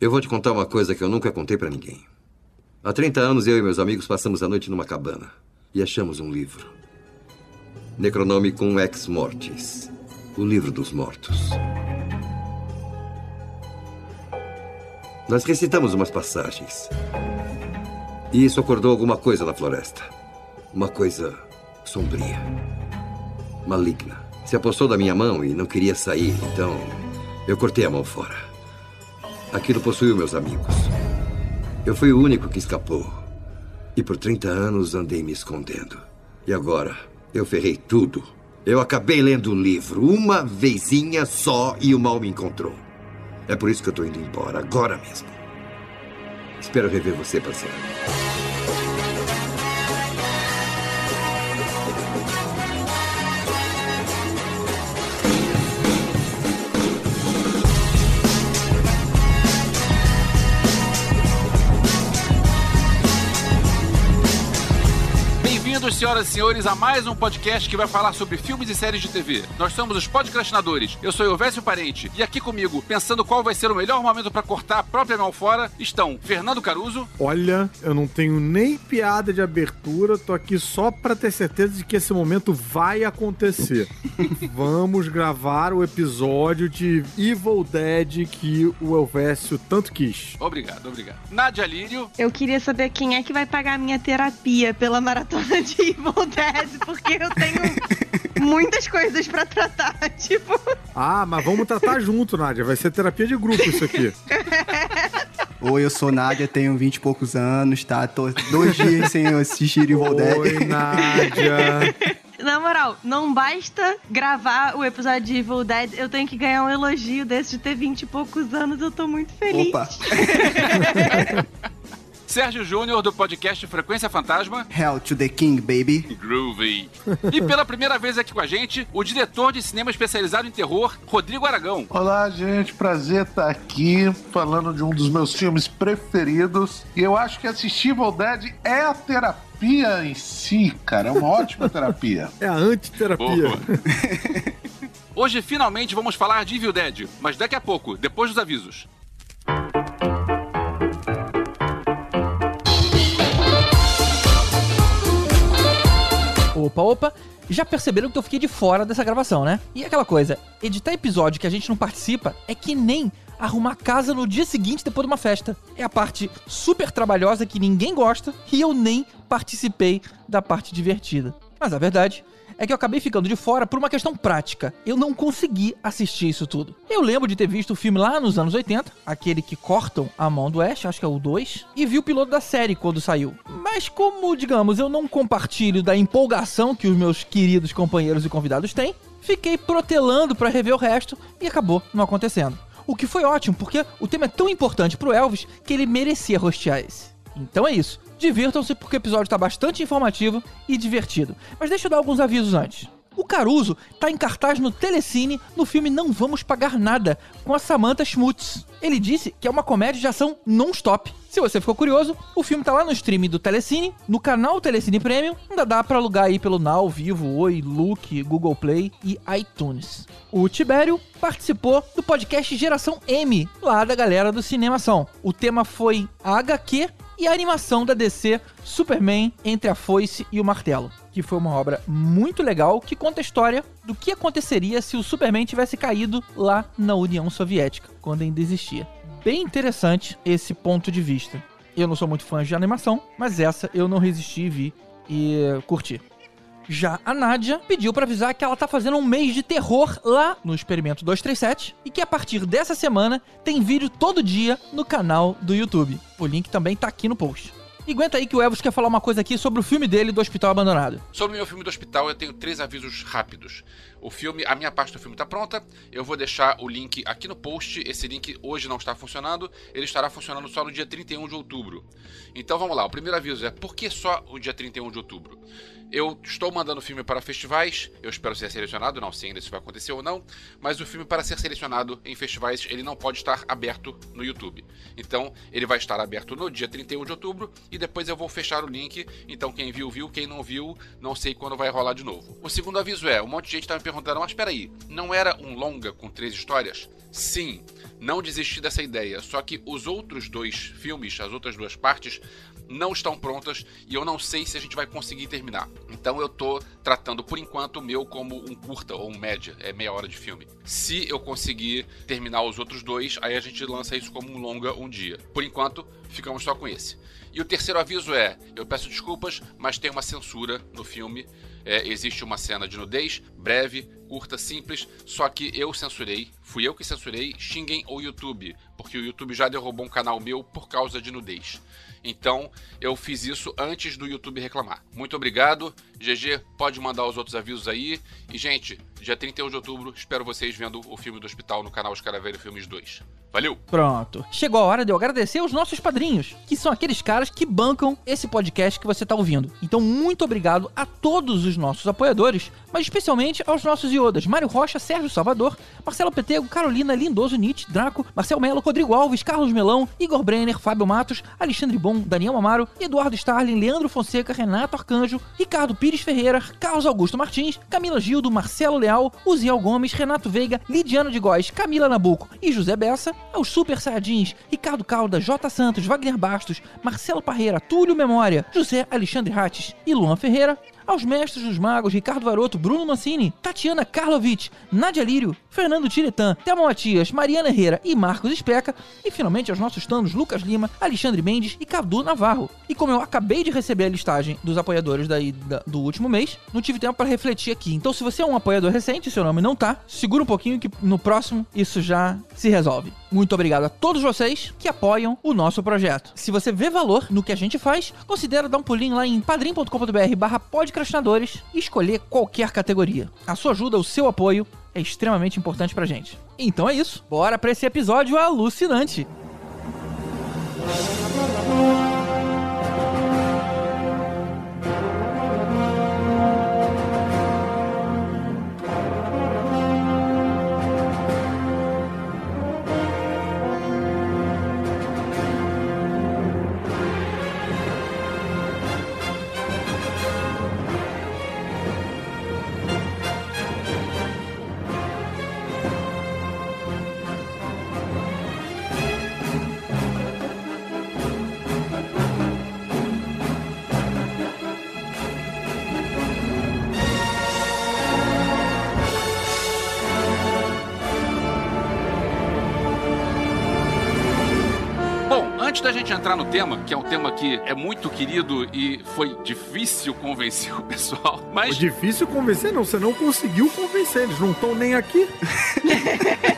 Eu vou te contar uma coisa que eu nunca contei para ninguém. Há 30 anos, eu e meus amigos passamos a noite numa cabana e achamos um livro. Necronomicon Ex Mortis o livro dos mortos. Nós recitamos umas passagens. E isso acordou alguma coisa na floresta. Uma coisa sombria, maligna. Se apossou da minha mão e não queria sair, então eu cortei a mão fora. Aquilo possuiu meus amigos. Eu fui o único que escapou. E por 30 anos andei me escondendo. E agora eu ferrei tudo. Eu acabei lendo o livro uma vezinha só e o mal me encontrou. É por isso que eu tô indo embora, agora mesmo. Espero rever você, parceiro. Senhoras e senhores, a mais um podcast que vai falar sobre filmes e séries de TV. Nós somos os podcastinadores. Eu sou Elvésio Parente e aqui comigo, pensando qual vai ser o melhor momento para cortar a própria mão fora, estão Fernando Caruso. Olha, eu não tenho nem piada de abertura, tô aqui só para ter certeza de que esse momento vai acontecer. Vamos gravar o episódio de Evil Dead que o Elvésio tanto quis. Obrigado, obrigado. Nádia Lírio. Eu queria saber quem é que vai pagar a minha terapia pela maratona de Evil Dead, porque eu tenho muitas coisas pra tratar, tipo. Ah, mas vamos tratar junto, Nádia. Vai ser terapia de grupo isso aqui. Oi, eu sou Nádia, tenho 20 e poucos anos, tá? Tô dois dias sem assistir Evil Dead. Oi, Nádia. Na moral, não basta gravar o episódio de Evil Dead, eu tenho que ganhar um elogio desse de ter 20 e poucos anos, eu tô muito feliz. Opa, Sérgio Júnior, do podcast Frequência Fantasma. Hell to the King, baby. Groovy. E pela primeira vez aqui com a gente, o diretor de cinema especializado em terror, Rodrigo Aragão. Olá, gente. Prazer estar aqui falando de um dos meus filmes preferidos. E eu acho que assistir Evil Dead é a terapia em si, cara. É uma ótima terapia. É a antiterapia. Hoje, finalmente, vamos falar de Evil Dead, mas daqui a pouco, depois dos avisos. Opa, opa. Já perceberam que eu fiquei de fora dessa gravação, né? E aquela coisa, editar episódio que a gente não participa é que nem arrumar casa no dia seguinte depois de uma festa. É a parte super trabalhosa que ninguém gosta e eu nem participei da parte divertida. Mas a verdade é que eu acabei ficando de fora por uma questão prática. Eu não consegui assistir isso tudo. Eu lembro de ter visto o filme lá nos anos 80, aquele que cortam a mão do Ash, acho que é o 2, e vi o piloto da série quando saiu. Mas como, digamos, eu não compartilho da empolgação que os meus queridos companheiros e convidados têm, fiquei protelando pra rever o resto e acabou não acontecendo. O que foi ótimo, porque o tema é tão importante pro Elvis que ele merecia rostear esse. Então é isso. Divirtam-se porque o episódio tá bastante informativo e divertido. Mas deixa eu dar alguns avisos antes. O Caruso tá em cartaz no Telecine no filme Não Vamos Pagar Nada, com a Samantha Schmutz. Ele disse que é uma comédia de ação non-stop. Se você ficou curioso, o filme tá lá no stream do Telecine, no canal Telecine Premium, ainda dá pra alugar aí pelo Now, Vivo, Oi, Look, Google Play e iTunes. O Tibério participou do podcast Geração M, lá da galera do Cinemação. O tema foi HQ e a animação da DC Superman entre a foice e o martelo, que foi uma obra muito legal que conta a história do que aconteceria se o Superman tivesse caído lá na União Soviética, quando ainda existia. Bem interessante esse ponto de vista. Eu não sou muito fã de animação, mas essa eu não resisti e vi e curti. Já a Nádia pediu pra avisar que ela tá fazendo um mês de terror lá no Experimento 237 e que a partir dessa semana tem vídeo todo dia no canal do YouTube. O link também tá aqui no post. E aguenta aí que o Elvis quer falar uma coisa aqui sobre o filme dele do Hospital Abandonado. Sobre o meu filme do hospital, eu tenho três avisos rápidos. O filme, a minha parte do filme está pronta. Eu vou deixar o link aqui no post. Esse link hoje não está funcionando. Ele estará funcionando só no dia 31 de outubro. Então vamos lá. O primeiro aviso é por que só o dia 31 de outubro? Eu estou mandando o filme para festivais, eu espero ser selecionado, não sei ainda se vai acontecer ou não, mas o filme para ser selecionado em festivais, ele não pode estar aberto no YouTube. Então, ele vai estar aberto no dia 31 de outubro e depois eu vou fechar o link, então quem viu, viu, quem não viu, não sei quando vai rolar de novo. O segundo aviso é, um monte de gente está me perguntando, mas espera aí, não era um longa com três histórias? Sim, não desisti dessa ideia, só que os outros dois filmes, as outras duas partes, não estão prontas e eu não sei se a gente vai conseguir terminar. Então eu tô tratando por enquanto o meu como um curta ou um média, é meia hora de filme. Se eu conseguir terminar os outros dois, aí a gente lança isso como um longa um dia. Por enquanto, ficamos só com esse. E o terceiro aviso é: eu peço desculpas, mas tem uma censura no filme. É, existe uma cena de nudez, breve, curta, simples, só que eu censurei, fui eu que censurei, xinguem o YouTube, porque o YouTube já derrubou um canal meu por causa de nudez. Então, eu fiz isso antes do YouTube reclamar. Muito obrigado. GG, pode mandar os outros avisos aí. E, gente, dia 31 de outubro, espero vocês vendo o filme do hospital no canal Escaravelho Filmes 2. Valeu! Pronto. Chegou a hora de eu agradecer aos nossos padrinhos, que são aqueles caras que bancam esse podcast que você tá ouvindo. Então, muito obrigado a todos os nossos apoiadores, mas especialmente aos nossos iodas: Mário Rocha, Sérgio Salvador, Marcelo Petego, Carolina, Lindoso, Nietzsche, Draco, Marcel Melo, Rodrigo Alves, Carlos Melão, Igor Brenner, Fábio Matos, Alexandre Bom, Daniel Amaro, Eduardo Starling, Leandro Fonseca, Renato Arcanjo, Ricardo Pires Ferreira, Carlos Augusto Martins, Camila Gildo, Marcelo Leal, Uziel Gomes, Renato Veiga, Lidiano de Góes, Camila Nabuco e José Bessa, aos Super Saiyajins, Ricardo Calda, J. Santos, Wagner Bastos, Marcelo Parreira, Túlio Memória, José Alexandre Rates e Luan Ferreira, aos mestres dos magos Ricardo Varoto, Bruno Mancini, Tatiana Karlovic, Nadia Lírio, Fernando Tiretan, Thelma Matias, Mariana Herrera e Marcos Especa, e finalmente aos nossos tanos Lucas Lima, Alexandre Mendes e Cadu Navarro. E como eu acabei de receber a listagem dos apoiadores daí da- do último mês, não tive tempo para refletir aqui. Então, se você é um apoiador recente seu nome não tá, segura um pouquinho que no próximo isso já se resolve. Muito obrigado a todos vocês que apoiam o nosso projeto. Se você vê valor no que a gente faz, considere dar um pulinho lá em padrim.com.br barra podcastinadores e escolher qualquer categoria. A sua ajuda, o seu apoio é extremamente importante pra gente. Então é isso, bora pra esse episódio alucinante. Bom, antes da gente entrar no tema, que é um tema que é muito querido e foi difícil convencer o pessoal, mas difícil convencer, não. Você não conseguiu convencer. Eles não estão nem aqui.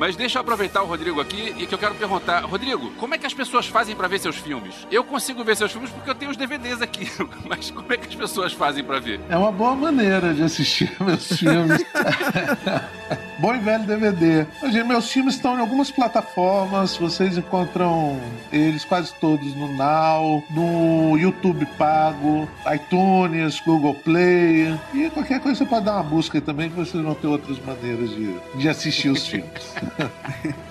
Mas deixa eu aproveitar o Rodrigo aqui e que eu quero perguntar, Rodrigo, como é que as pessoas fazem pra ver seus filmes? Eu consigo ver seus filmes porque eu tenho os DVDs aqui, mas como é que as pessoas fazem pra ver? É uma boa maneira de assistir meus filmes. Bom e velho DVD. Gente, meus filmes estão em algumas plataformas. Vocês encontram eles quase todos no Now, no YouTube Pago, iTunes, Google Play. E qualquer coisa você pode dar uma busca aí também, que vocês vão ter outras maneiras de, de assistir os filmes.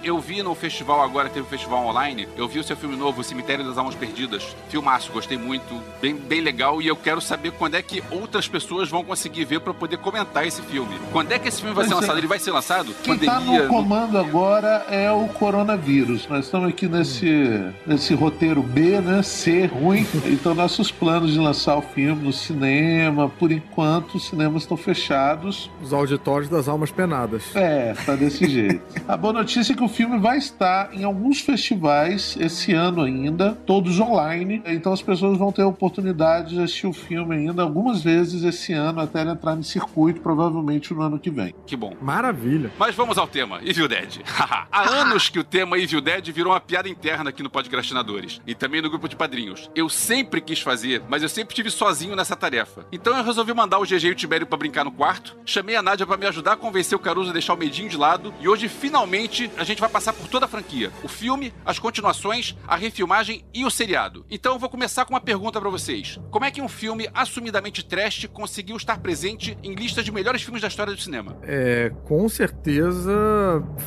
Eu vi no festival agora, teve um festival online, eu vi o seu filme novo, O Cemitério das Almas Perdidas. Filmaço, gostei muito, bem, bem legal, e eu quero saber quando é que outras pessoas vão conseguir ver pra poder comentar esse filme. Quando é que esse filme vai ser é. lançado? Ele vai ser lançado? Quem tá no comando agora é o coronavírus. Nós estamos aqui nesse, nesse roteiro B, né? C, ruim. Então, nossos planos de lançar o filme no cinema, por enquanto, os cinemas estão fechados. Os auditórios das almas penadas. É, tá desse jeito. A boa notícia é que o filme vai estar em alguns festivais esse ano ainda, todos online. Então as pessoas vão ter a oportunidade de assistir o filme ainda algumas vezes esse ano, até ele entrar em circuito, provavelmente no ano que vem. Que bom. Maravilha. Mas vamos ao tema, Evil Dead. Há anos que o tema Evil Dead virou uma piada interna aqui no Podcastinadores e também no grupo de padrinhos. Eu sempre quis fazer, mas eu sempre tive sozinho nessa tarefa. Então eu resolvi mandar o GG e o Tibério pra brincar no quarto, chamei a Nádia pra me ajudar a convencer o Caruso a deixar o medinho de lado e hoje finalmente finalmente a gente vai passar por toda a franquia: o filme, as continuações, a refilmagem e o seriado. Então eu vou começar com uma pergunta pra vocês: Como é que um filme assumidamente trash conseguiu estar presente em listas de melhores filmes da história do cinema? É, com certeza,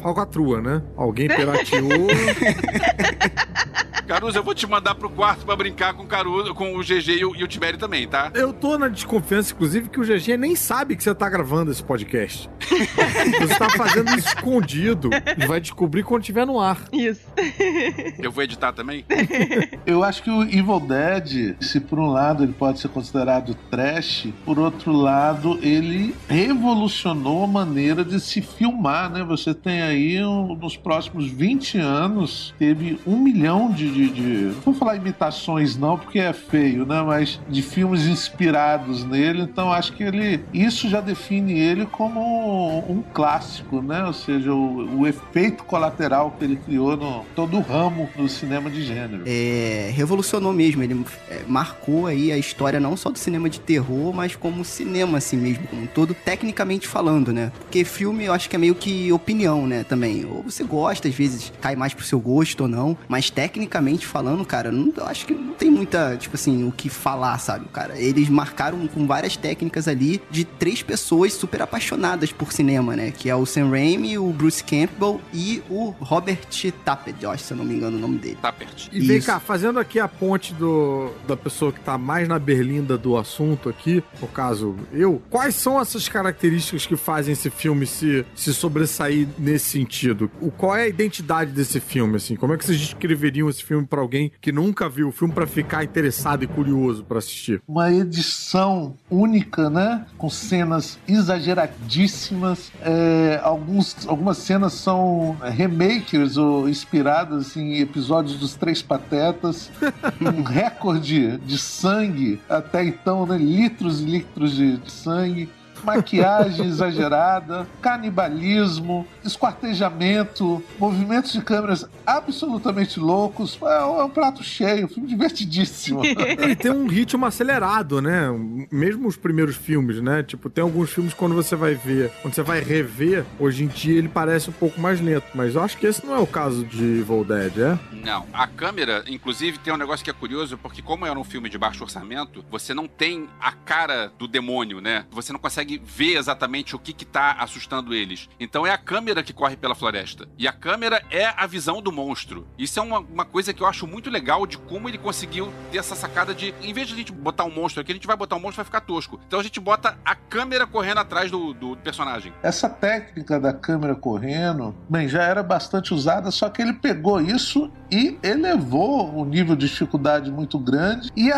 falcatrua, né? Alguém pirateou. Caruso, eu vou te mandar pro quarto pra brincar com o Caruso, com o GG e o, e o Tibério também, tá? Eu tô na desconfiança, inclusive, que o GG nem sabe que você tá gravando esse podcast. você tá fazendo isso escondido e vai descobrir quando tiver no ar. Isso. Eu vou editar também? Eu acho que o Evil Dead, se por um lado ele pode ser considerado trash, por outro lado ele revolucionou a maneira de se filmar, né? Você tem aí um- nos próximos 20 anos teve um milhão de, de, de- não vou falar imitações não, porque é feio, né? Mas de filmes inspirados nele. Então acho que ele isso já define ele como um clássico, né? Ou seja, o, o efeito colateral que ele criou no todo o ramo do cinema de gênero. É, revolucionou mesmo, ele é, marcou aí a história não só do cinema de terror, mas como cinema assim mesmo, como um todo, tecnicamente falando, né? Porque filme eu acho que é meio que opinião, né, também. Ou você gosta, às vezes cai mais pro seu gosto ou não, mas tecnicamente falando, cara, não, eu acho que não tem muita, tipo assim, o que falar, sabe, cara? Eles marcaram com várias técnicas ali de três pessoas super apaixonadas por cinema, né? Que é o Sam Raimi, o Bruce Campbell e o Robert Tappet, eu acho, se eu não me engano o nome dele. Perto. E vem Isso. cá, fazendo aqui a ponte do, da pessoa que tá mais na berlinda do assunto aqui, no caso eu, quais são essas características que fazem esse filme se, se sobressair nesse sentido? O, qual é a identidade desse filme, assim? Como é que vocês descreveriam esse filme pra alguém que nunca viu o filme pra ficar interessado e curioso pra assistir? uma edição única, né? Com cenas exageradíssimas. É, alguns, algumas cenas são remakers ou inspiradas em episódios dos Três Patetas. um recorde de sangue até então, né? Litros e litros de, de sangue. Maquiagem exagerada, canibalismo, esquartejamento, movimentos de câmeras absolutamente loucos. É um, é um prato cheio, um filme divertidíssimo. Ele tem um ritmo acelerado, né? Mesmo os primeiros filmes, né? Tipo, tem alguns filmes quando você vai ver, quando você vai rever, hoje em dia ele parece um pouco mais lento. Mas eu acho que esse não é o caso de Evil Dead, é? Não, a câmera, inclusive, tem um negócio que é curioso, porque como era um filme de baixo orçamento, você não tem a cara do demônio, né? Você não consegue ver exatamente o que que tá assustando eles. Então é a câmera que corre pela floresta. E a câmera é a visão do monstro. Isso é uma, uma coisa que eu acho muito legal de como ele conseguiu ter essa sacada de, em vez de a gente botar um monstro aqui, a gente vai botar um monstro vai ficar tosco. Então a gente bota a câmera correndo atrás do, do personagem. Essa técnica da câmera correndo, bem, já era bastante usada, só que ele pegou isso e elevou um nível de dificuldade muito grande e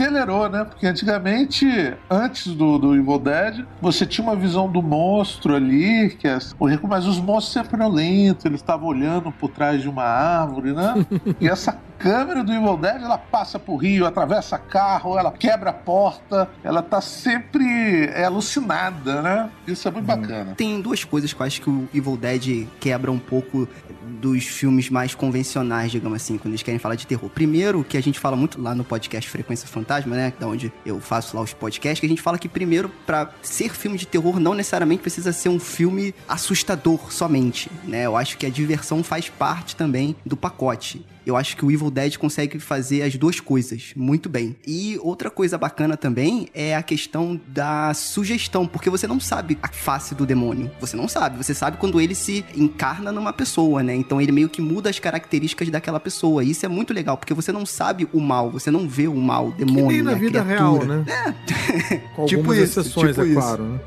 acelerou, né? Porque antigamente, antes do, do Evil Dead, você tinha uma visão do monstro ali, que é o rico, mas os monstros sempre eram lentos, eles estavam olhando por trás de uma árvore, né? e essa câmera do Evil Dead, ela passa por rio, atravessa carro, ela quebra a porta, ela tá sempre é, alucinada, né? Isso é muito bacana. Tem duas coisas que eu acho que o Evil Dead quebra um pouco dos filmes mais convencionais, digamos assim, quando eles querem falar de terror. Primeiro, que a gente fala muito lá no podcast Frequência Fantasma, né? Da onde eu faço lá os podcasts, que a gente fala que primeiro, pra ser filme de terror, não necessariamente precisa ser um filme assustador somente, né? Eu acho que a diversão faz parte também do pacote. Eu acho que o Evil Dead consegue fazer as duas coisas muito bem. E outra coisa bacana também é a questão da sugestão, porque você não sabe a face do demônio. Você não sabe. Você sabe quando ele se encarna numa pessoa, né? Então ele meio que muda as características daquela pessoa. E isso é muito legal, porque você não sabe o mal, você não vê o mal, o Que demônio, nem na né? vida criatura. real, né? Com Tipo algumas isso, exceções, tipo é isso. claro. Né?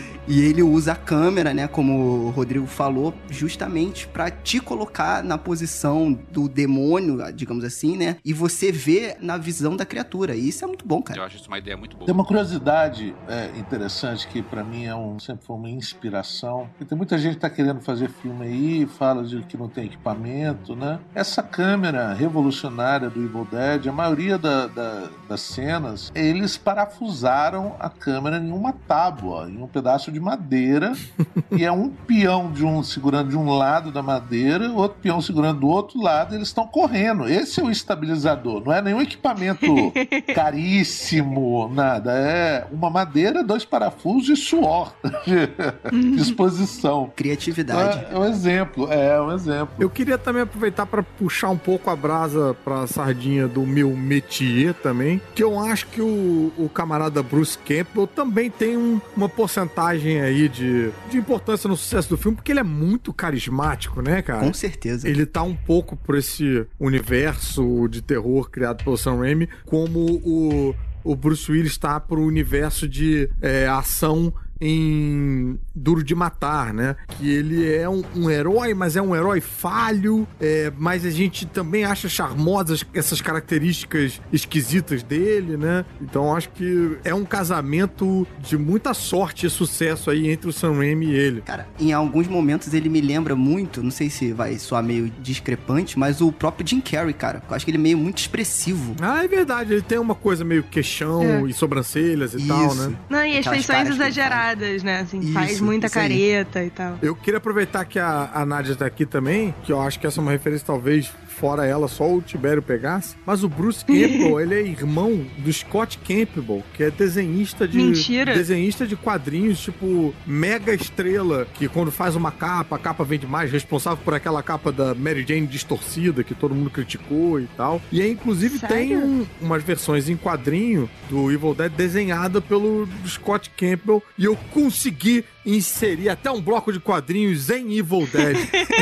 E ele usa a câmera, né, como o Rodrigo falou, justamente pra te colocar na posição do demônio, digamos assim, né? E você vê na visão da criatura. E isso é muito bom, cara. Eu acho isso uma ideia muito boa. Tem uma curiosidade é, interessante que pra mim é um, sempre foi uma inspiração. E tem muita gente que tá querendo fazer filme aí, fala de que não tem equipamento, né? Essa câmera revolucionária do Evil Dead, a maioria da- da- das cenas, eles parafusaram a câmera em uma tábua, em um pedaço de de madeira e é um peão de um segurando de um lado da madeira, outro peão segurando do outro lado, e eles estão correndo. Esse é o estabilizador, não é nenhum equipamento caríssimo, nada. É uma madeira, dois parafusos e suor de disposição. Criatividade. É, é um exemplo, é um exemplo. Eu queria também aproveitar para puxar um pouco a brasa pra sardinha do meu métier também, que eu acho que o, o camarada Bruce Campbell também tem um- uma porcentagem aí de, de importância no sucesso do filme, porque ele é muito carismático, né, cara? Com certeza. Ele tá um pouco por esse universo de terror criado pelo Sam Raimi, como o, o Bruce Willis está pro universo de é, ação em Duro de Matar, né? Que ele é um, um herói, mas é um herói falho, é, mas a gente também acha charmosas essas características esquisitas dele, né? Então acho que é um casamento de muita sorte e sucesso aí entre o Sam Raimi e ele. Cara, em alguns momentos ele me lembra muito, não sei se vai soar meio discrepante, mas o próprio Jim Carrey, cara. Eu acho que ele é meio muito expressivo. Ah, é verdade, ele tem uma coisa meio queixão e sobrancelhas e tal, né? Não, e as Aquelas feições caras exageradas, né? Assim, faz Isso, muita isso aí. careta e tal. Eu queria aproveitar que a, a Nádia tá aqui também, que eu acho que essa é uma referência, talvez, fora ela, só o Tibério pegasse. Mas o Bruce Campbell, ele é irmão do Scott Campbell, que é desenhista de. Mentira. Desenhista de quadrinhos, tipo, mega estrela, que quando faz uma capa, a capa vende mais, responsável por aquela capa da Mary Jane distorcida, que todo mundo criticou e tal. E aí, inclusive, Sério? tem um- umas versões em quadrinho do Evil Dead desenhada pelo Scott Campbell. E eu consegui inserir até um bloco de quadrinhos em Evil Dead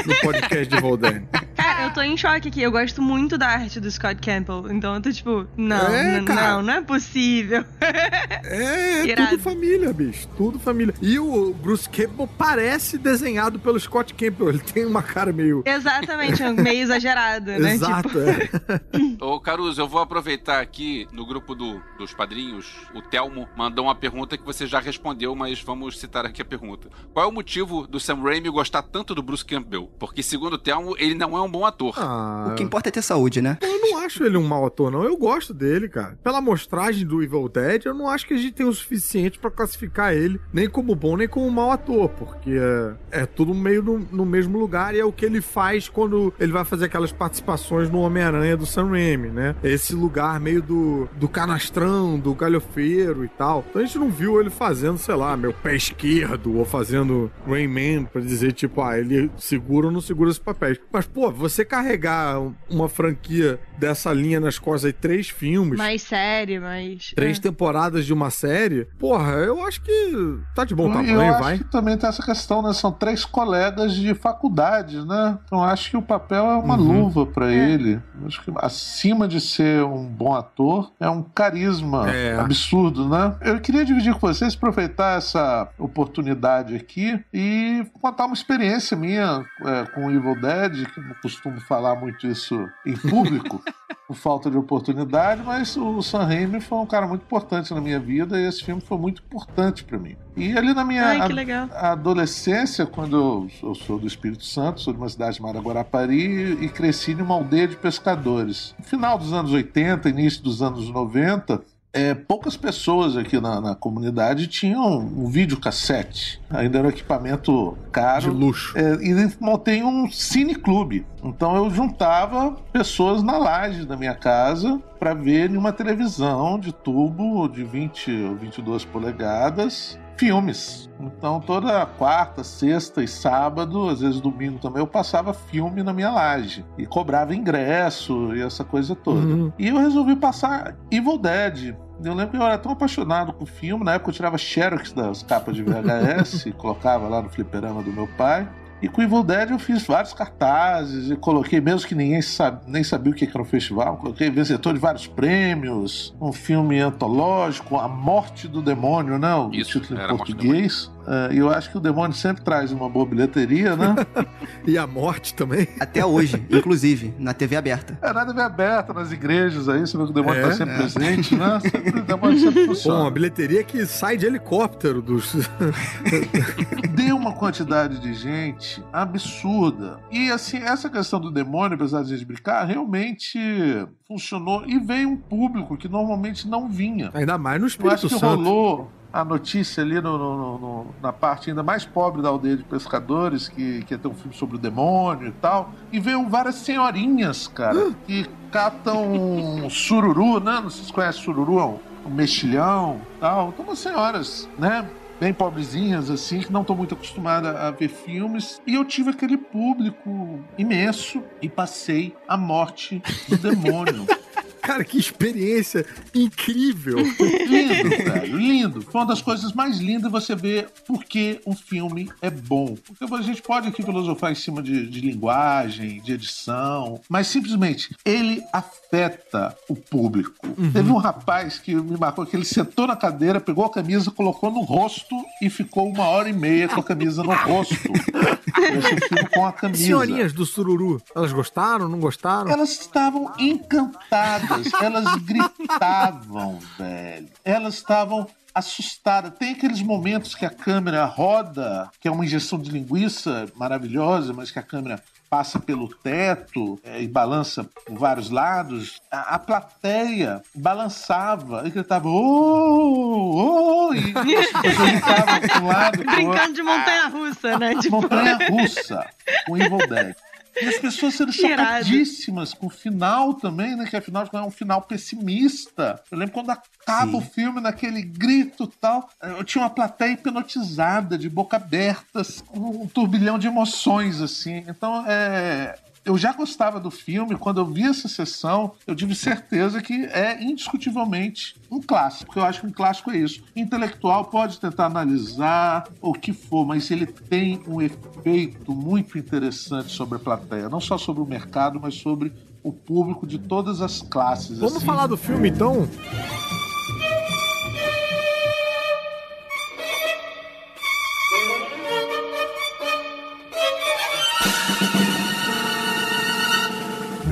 no podcast de Evil Dead. Cara, eu tô em choque aqui. Eu gosto muito da arte do Scott Campbell. Então eu tô tipo, não, É, não, não é possível. É, é tudo família, bicho. Tudo família. E o Bruce Campbell parece desenhado pelo Scott Campbell. Ele tem uma cara meio. Exatamente, meio exagerado, né? Exato, Tipo, é. Ô, Caruso, eu vou aproveitar aqui no grupo do- dos padrinhos. O Telmo mandou uma pergunta que você já respondeu, mas vamos citar aqui a pergunta. Qual é o motivo do Sam Raimi gostar tanto do Bruce Campbell? Porque, segundo o Telmo, ele não é um bom ator. Ah, O que importa é ter saúde, né? Eu não acho ele um mau ator, não. Eu gosto dele, cara. Pela amostragem do Evil Dead, eu não acho que a gente tem o suficiente pra classificar ele nem como bom, nem como mau ator, porque é, é tudo meio no, no mesmo lugar e é o que ele faz quando ele vai fazer aquelas participações no Homem-Aranha do Sam Raimi, né? Esse lugar meio do, do canastrão, do galhofeiro e tal. Então a gente não viu ele fazendo, sei lá, meu pé esquerdo ou fazendo Rayman pra dizer, tipo, ah, ele segura ou não segura esses papéis. Mas, pô, você carregar uma franquia dessa linha nas costas aí, três filmes, mais sério, mais. três é. temporadas de uma série, porra, eu acho que tá de bom eu tamanho, acho vai. que também tem essa questão, né? São três colegas de faculdade, né? Então acho que o papel é uma Uhum. luva pra É. ele. Acho que acima de ser um bom ator, é um carisma É. absurdo, né? Eu queria dividir com vocês, aproveitar essa oportunidade aqui e contar uma experiência minha é, com o Evil Dead, que eu não costumo falar muito isso em público. Por falta de oportunidade, mas o Sam Raimi foi um cara muito importante na minha vida e esse filme foi muito importante pra mim. E ali na minha Ai, adolescência, quando eu, eu sou do Espírito Santo, sou de uma cidade chamada Guarapari e cresci numa aldeia de pescadores. No final dos anos 80, início dos anos 90, é, poucas pessoas aqui na, na comunidade tinham um videocassete. Ainda era um equipamento De caro. luxo. É, e montei um cineclube. Então eu juntava pessoas na laje da minha casa para ver uma televisão de tubo de 20 ou 22 polegadas filmes. Então toda quarta, sexta e sábado, às vezes domingo também, eu passava filme na minha laje e cobrava ingresso e essa coisa toda. Uhum. E eu resolvi passar Evil Dead. Eu lembro que eu era tão apaixonado com o filme, na época eu tirava xerox das capas de VHS e colocava lá no fliperama do meu pai. E com Evil Dead eu fiz vários cartazes e coloquei, mesmo que ninguém sabe, nem sabia o que era um festival, coloquei vencedor de vários prêmios, um filme antológico, A Morte do Demônio, né? O Isso, título em português. E eu acho que o demônio sempre traz uma boa bilheteria, né? E a morte também. Até hoje, inclusive, na TV aberta. É nada bem aberta nas igrejas aí, você vê que o demônio É, tá sempre é. presente, né? Sempre, o demônio sempre funciona. uma bilheteria que sai de helicóptero dos. deu uma quantidade de gente absurda. E assim, essa questão do demônio, apesar de a gente brincar, realmente funcionou e veio um público que normalmente não vinha. Ainda mais no Eu Espírito acho que Santo. rolou. A notícia ali no, no- no- na parte ainda mais pobre da aldeia de pescadores, que, que ia ter um filme sobre o demônio e tal. E veio várias senhorinhas, cara, que catam sururu, né? Não sei se vocês conhecem sururu, é um, um mexilhão e tal. Então, umas senhoras, né? Bem pobrezinhas, assim, que não estão muito acostumadas a ver filmes. E eu tive aquele público imenso e passei a morte do demônio. Cara, que experiência incrível. Lindo, velho, lindo. Foi uma das coisas mais lindas você ver por que um filme é bom. Porque a gente pode aqui filosofar em cima de, de linguagem, de edição, mas simplesmente ele afeta o público. Teve um rapaz que me marcou que ele sentou na cadeira, pegou a camisa, colocou no rosto e ficou uma hora e meia com a camisa no rosto. Com a camisa. Senhorinhas do Sururu, elas gostaram, não gostaram? Elas estavam encantadas, elas gritavam, velho. Elas estavam assustadas. Tem aqueles momentos que a câmera roda, que é uma injeção de linguiça maravilhosa, mas que a câmera passa pelo teto é, e balança por vários lados. A, a plateia balançava e gritava, oh, oh, e as pessoas gritavam de um lado. Brincando de montanha-russa, né? Tipo, Montanha russa com Evil Dead. E as pessoas sendo chocadíssimas com o final também, né? Que afinal é um final pessimista. Eu lembro quando acaba Sim. o filme naquele grito e tal. Eu tinha uma plateia hipnotizada, de boca aberta, com um turbilhão de emoções, assim. Então, é. Eu já gostava do filme, quando eu vi essa sessão, eu tive certeza que é indiscutivelmente um clássico. Eu acho que um clássico é isso. Intelectual pode tentar analisar o que for, mas ele tem um efeito muito interessante sobre a plateia, não só sobre o mercado, mas sobre o público de todas as classes. Vamos assim. falar do filme então?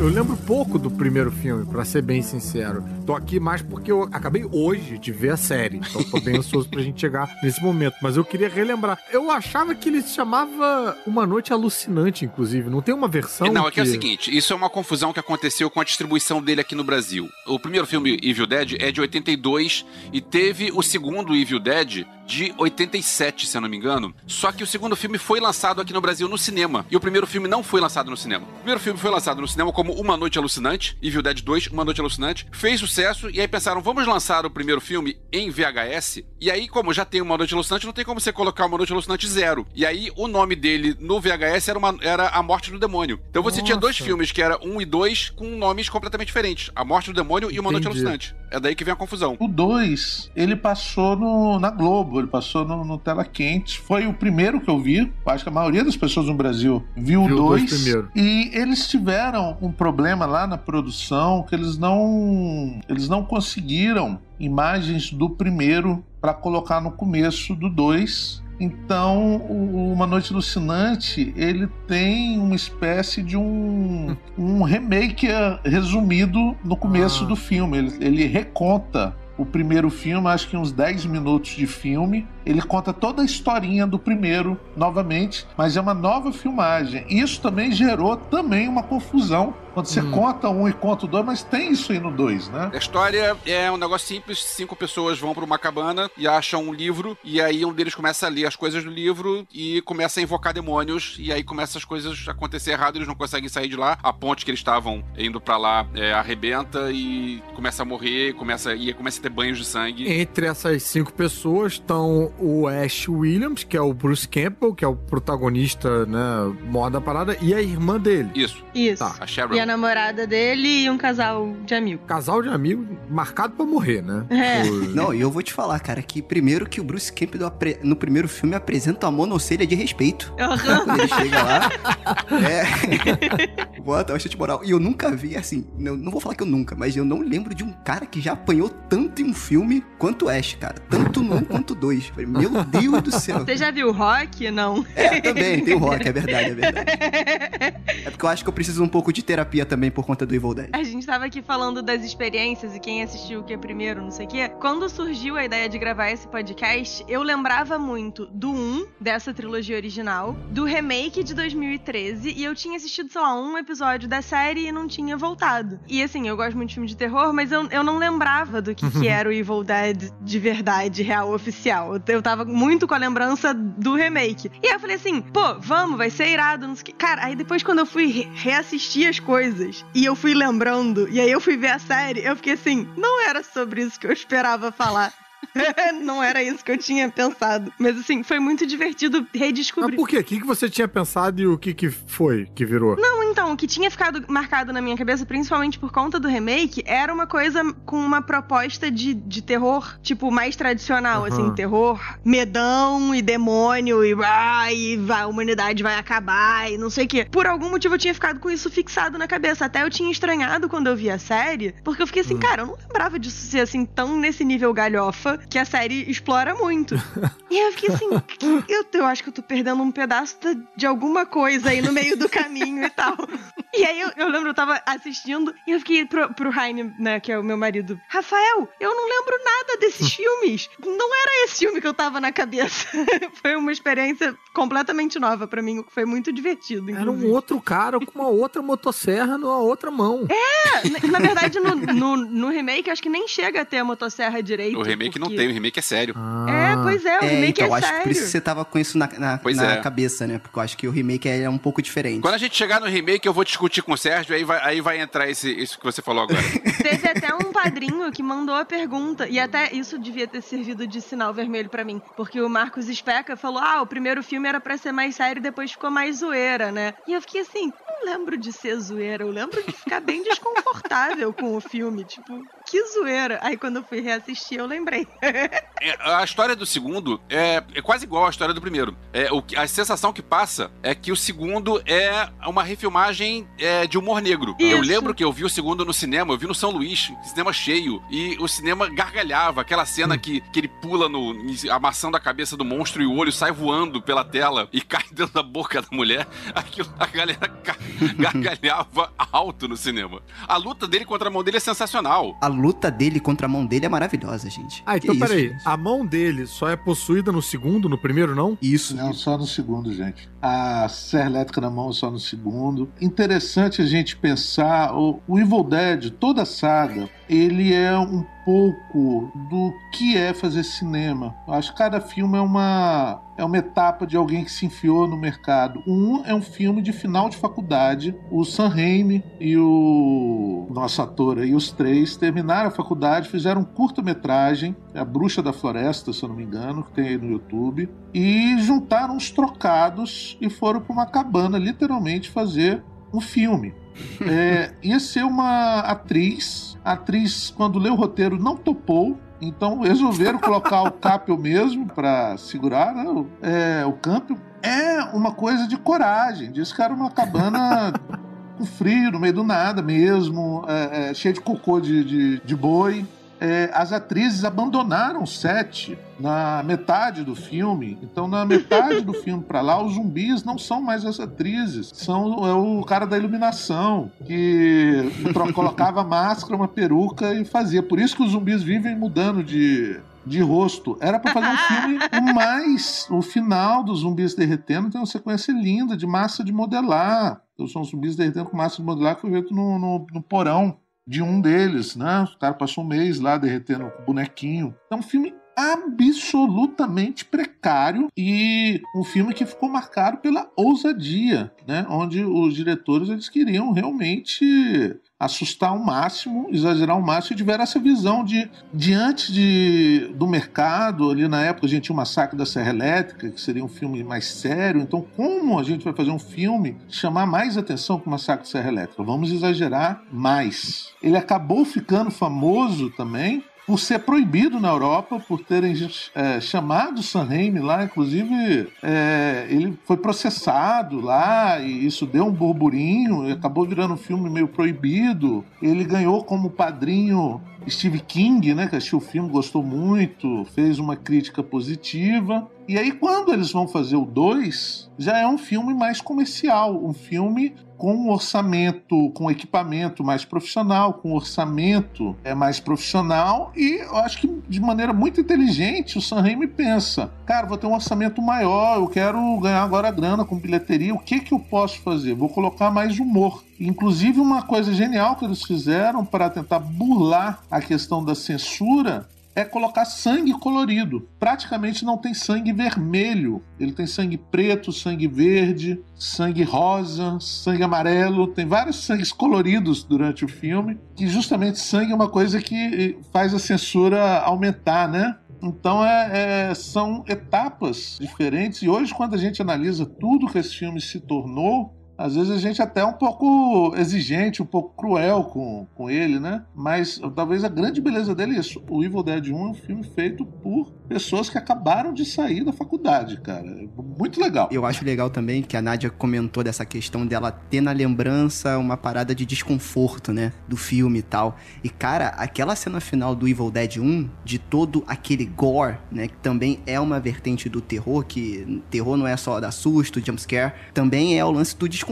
Eu lembro pouco do primeiro filme, pra ser bem sincero. Tô aqui mais porque eu acabei hoje de ver a série. Então tô bem ansioso pra gente chegar nesse momento. Mas eu queria relembrar. Eu achava que ele se chamava Uma Noite Alucinante, inclusive. Não tem uma versão. Não, aqui é o que- seguinte, isso é uma confusão que aconteceu com a distribuição dele aqui no Brasil. O primeiro filme, Evil Dead, é de 82 e teve o segundo Evil Dead de 87, se eu não me engano. Só que o segundo filme foi lançado aqui no Brasil no cinema. E o primeiro filme não foi lançado no cinema. O primeiro filme foi lançado no cinema como Uma Noite Alucinante, Evil Dead 2, Uma Noite Alucinante. Fez sucesso e aí pensaram, vamos lançar o primeiro filme em VHS. E aí, como já tem Uma Noite Alucinante, não tem como você colocar Uma Noite Alucinante zero. E aí, o nome dele no VHS era, uma- era A Morte do Demônio. Então você tinha dois Nossa. filmes, que era um e dois, com nomes completamente diferentes. A Morte do Demônio e Uma Noite Entendi. Alucinante. É daí que vem a confusão. O 2, ele passou no- na Globo, ele passou no, no Tela Quente. Foi o primeiro que eu vi. Acho que a maioria das pessoas no Brasil viu o Viu o dois 2. primeiro. E eles tiveram um problema lá na produção que eles não, eles não conseguiram imagens do primeiro para colocar no começo do 2. Então, o Uma Noite Alucinante, ele tem uma espécie de um, um remake eh, resumido no começo Ah. do filme. Ele, ele reconta o primeiro filme, acho que uns 10 minutos de filme. Ele conta toda a historinha do primeiro novamente, mas é uma nova filmagem. Isso também gerou também uma confusão quando você Hum. conta um e conta o dois, mas tem isso aí no dois, né? A história é um negócio simples: cinco pessoas vão pra uma cabana e acham um livro, e aí um deles começa a ler as coisas do livro e começa a invocar demônios, e aí começa as coisas a acontecer errado, eles não conseguem sair de lá. A ponte que eles estavam indo pra lá é, arrebenta e começa a morrer, começa, e começa a ter banhos de sangue. Entre essas cinco pessoas estão o Ash Williams, que é o Bruce Campbell, que é o protagonista, né, maior da parada, e a irmã dele. Isso, Isso. Tá. a Sharon. E a namorada dele e um casal de amigos. Casal de amigos marcado pra morrer, né? É. Por- Não, e eu vou te falar, cara, que primeiro que o Bruce Campbell apre- no primeiro filme apresenta uma monocelha de respeito. Aham. Quando ele chega lá, é. Bota bastante moral. E eu nunca vi, assim, não, não vou falar que eu nunca, mas eu não lembro de um cara que já apanhou tanto em um filme quanto o Ash, cara. Tanto no um quanto dois. Meu Deus do céu. Você já viu rock? Não. É, também, tem o rock, é verdade, é verdade. É porque eu acho que eu preciso um pouco de terapia também por conta do Evil Dead. A gente tava aqui falando das experiências e quem assistiu o que primeiro, não sei o quê. Quando surgiu a ideia de gravar esse podcast, eu lembrava muito do 1, dessa trilogia original, do remake de 2013, e eu tinha assistido, sei lá, um episódio da série e não tinha voltado. E assim, eu gosto muito de filme de terror, mas eu, eu não lembrava do que, que era o Evil Dead de verdade, real, oficial. Eu, eu tava muito com a lembrança do remake. E aí eu falei assim, pô, vamos, vai ser irado, não sei o que. Cara, aí depois quando eu fui re reassistir as coisas e eu fui lembrando, e aí eu fui ver a série, eu fiquei assim, não era sobre isso que eu esperava falar. não era isso que eu tinha pensado. Mas assim, foi muito divertido redescobrir. Mas por quê? O que, você tinha pensado e o que, que foi que virou? Não, então, o que tinha ficado marcado na minha cabeça, principalmente por conta do remake, era uma coisa com uma proposta de, de terror, tipo, mais tradicional, Uhum. assim, terror medão e demônio e, ah, e vai- a humanidade vai acabar e não sei o quê. Por algum motivo eu tinha ficado com isso fixado na cabeça. Até eu tinha estranhado quando eu vi a série, porque eu fiquei assim, cara, eu não lembrava disso ser assim tão nesse nível galhofa que a série explora muito. e aí eu fiquei assim, eu, eu acho que eu tô perdendo um pedaço da- de alguma coisa aí no meio do caminho e tal. E aí eu, eu lembro, eu tava assistindo e eu fiquei pro, pro Heine, né, que é o meu marido, Rafael, eu não lembro nada desses filmes. Não era esse filme que eu tava na cabeça. foi uma experiência completamente nova pra mim, foi muito divertido. Era um inclusive. outro cara com uma outra motosserra na outra mão. É, na, na verdade, no, no, no remake, acho que nem chega a ter a motosserra direito. O remake não porque- tem, o remake é sério. É, pois é, o É, remake então, é acho que por isso que você tava com isso na, na, Pois na é. cabeça, né? Porque eu acho que o remake é um pouco diferente. Quando a gente chegar no remake, eu vou discutir com o Sérgio, aí vai, aí vai entrar esse, isso que você falou agora. Teve até um padrinho que mandou a pergunta, e até isso devia ter servido de sinal vermelho pra mim, porque o Marcos Speca falou: ah, o primeiro filme era pra ser mais sério e depois ficou mais zoeira, né? E eu fiquei assim: não lembro de ser zoeira, eu lembro de ficar bem desconfortável com o filme, tipo, que zoeira. Aí quando eu fui reassistir, eu lembrei. É, a história do segundo é, é quase igual à história do primeiro. É, o, que- a sensação que passa é que o segundo é uma refilmagem é, de humor negro. Eu Isso. lembro que eu vi o segundo no cinema, eu vi no São Luís, cinema cheio, e o cinema gargalhava. Aquela cena que, que ele pula no, amassando a cabeça do monstro e o olho sai voando pela tela e cai dentro da boca da mulher. Aquilo, a galera gargalhava alto no cinema. A luta dele contra a mão dele é sensacional. A luta dele contra a mão dele é maravilhosa, gente. Ah, então peraí. gente? A mão dele só é possuída no segundo, no primeiro não? Isso. Não, só no segundo, gente. A serra elétrica na mão só no segundo. Interessante a gente pensar, o, o Evil Dead, toda a saga, ele é um pouco do que é fazer cinema. Eu acho que cada filme é uma é uma etapa de alguém que se enfiou no mercado. Um é um filme de final de faculdade. O Sam Raimi e o nosso ator aí, os três, terminaram a faculdade, fizeram um curta-metragem, A Bruxa da Floresta, se eu não me engano, que tem aí no YouTube, e juntaram uns trocados e foram para uma cabana, literalmente, fazer um filme. É, ia ser uma atriz. A atriz, quando leu o roteiro, não topou. Então resolveram colocar o Capel mesmo para segurar né, o, é, o Campbell. É uma coisa de coragem. Diz que era uma cabana com frio, no meio do nada mesmo, é, é, cheia de cocô de, de, de boi. É, as atrizes abandonaram o set na metade do filme. Então, na metade do filme para lá, os zumbis não são mais as atrizes, são é o cara da iluminação que colocava máscara, uma peruca e fazia. Por isso que os zumbis vivem mudando de de rosto. Era para fazer um filme o mais o final dos zumbis derretendo tem uma sequência linda de massa de modelar. Então, são zumbis derretendo com massa de modelar que foi feito no, no, no porão de um deles, né? O cara passou um mês lá derretendo o bonequinho. É um filme absolutamente precário e um filme que ficou marcado pela ousadia, né? Onde os diretores eles queriam realmente assustar ao máximo, exagerar ao máximo e tiveram essa visão de diante de, do mercado, ali na época a gente tinha o Massacre da Serra Elétrica, que seria um filme mais sério, então como a gente vai fazer um filme chamar mais atenção que o Massacre da Serra Elétrica? Vamos exagerar mais. Ele acabou ficando famoso também por ser proibido na Europa, por terem é, chamado Sam Raimi lá, inclusive é, ele foi processado lá e isso deu um burburinho, e acabou virando um filme meio proibido. Ele ganhou como padrinho Steve King, né, que assistiu o filme, gostou muito, fez uma crítica positiva. E aí, quando eles vão fazer o 2, já é um filme mais comercial, um filme com orçamento, com equipamento mais profissional, com orçamento é mais profissional e eu acho que de maneira muito inteligente o Sam Raimi pensa, cara, vou ter um orçamento maior, eu quero ganhar agora grana com bilheteria, o que que eu posso fazer? Vou colocar mais humor. Inclusive uma coisa genial que eles fizeram para tentar burlar a questão da censura é colocar sangue colorido. Praticamente não tem sangue vermelho. Ele tem sangue preto, sangue verde, sangue rosa, sangue amarelo. Tem vários sangues coloridos durante o filme. Que justamente sangue é uma coisa que faz a censura aumentar, né? Então é, é, são etapas diferentes. E hoje, quando a gente analisa tudo que esse filme se tornou, às vezes a gente até é um pouco exigente, um pouco cruel com, com ele, né? Mas talvez a grande beleza dele é isso. O Evil Dead 1 é um filme feito por pessoas que acabaram de sair da faculdade, cara. Muito legal. Eu acho legal também que a Nádia comentou dessa questão dela ter na lembrança uma parada de desconforto, né? Do filme e tal. E, cara, aquela cena final do Evil Dead 1, de todo aquele gore, né? Que também é uma vertente do terror, que terror não é só dar susto, jumpscare, também é o lance do desconforto,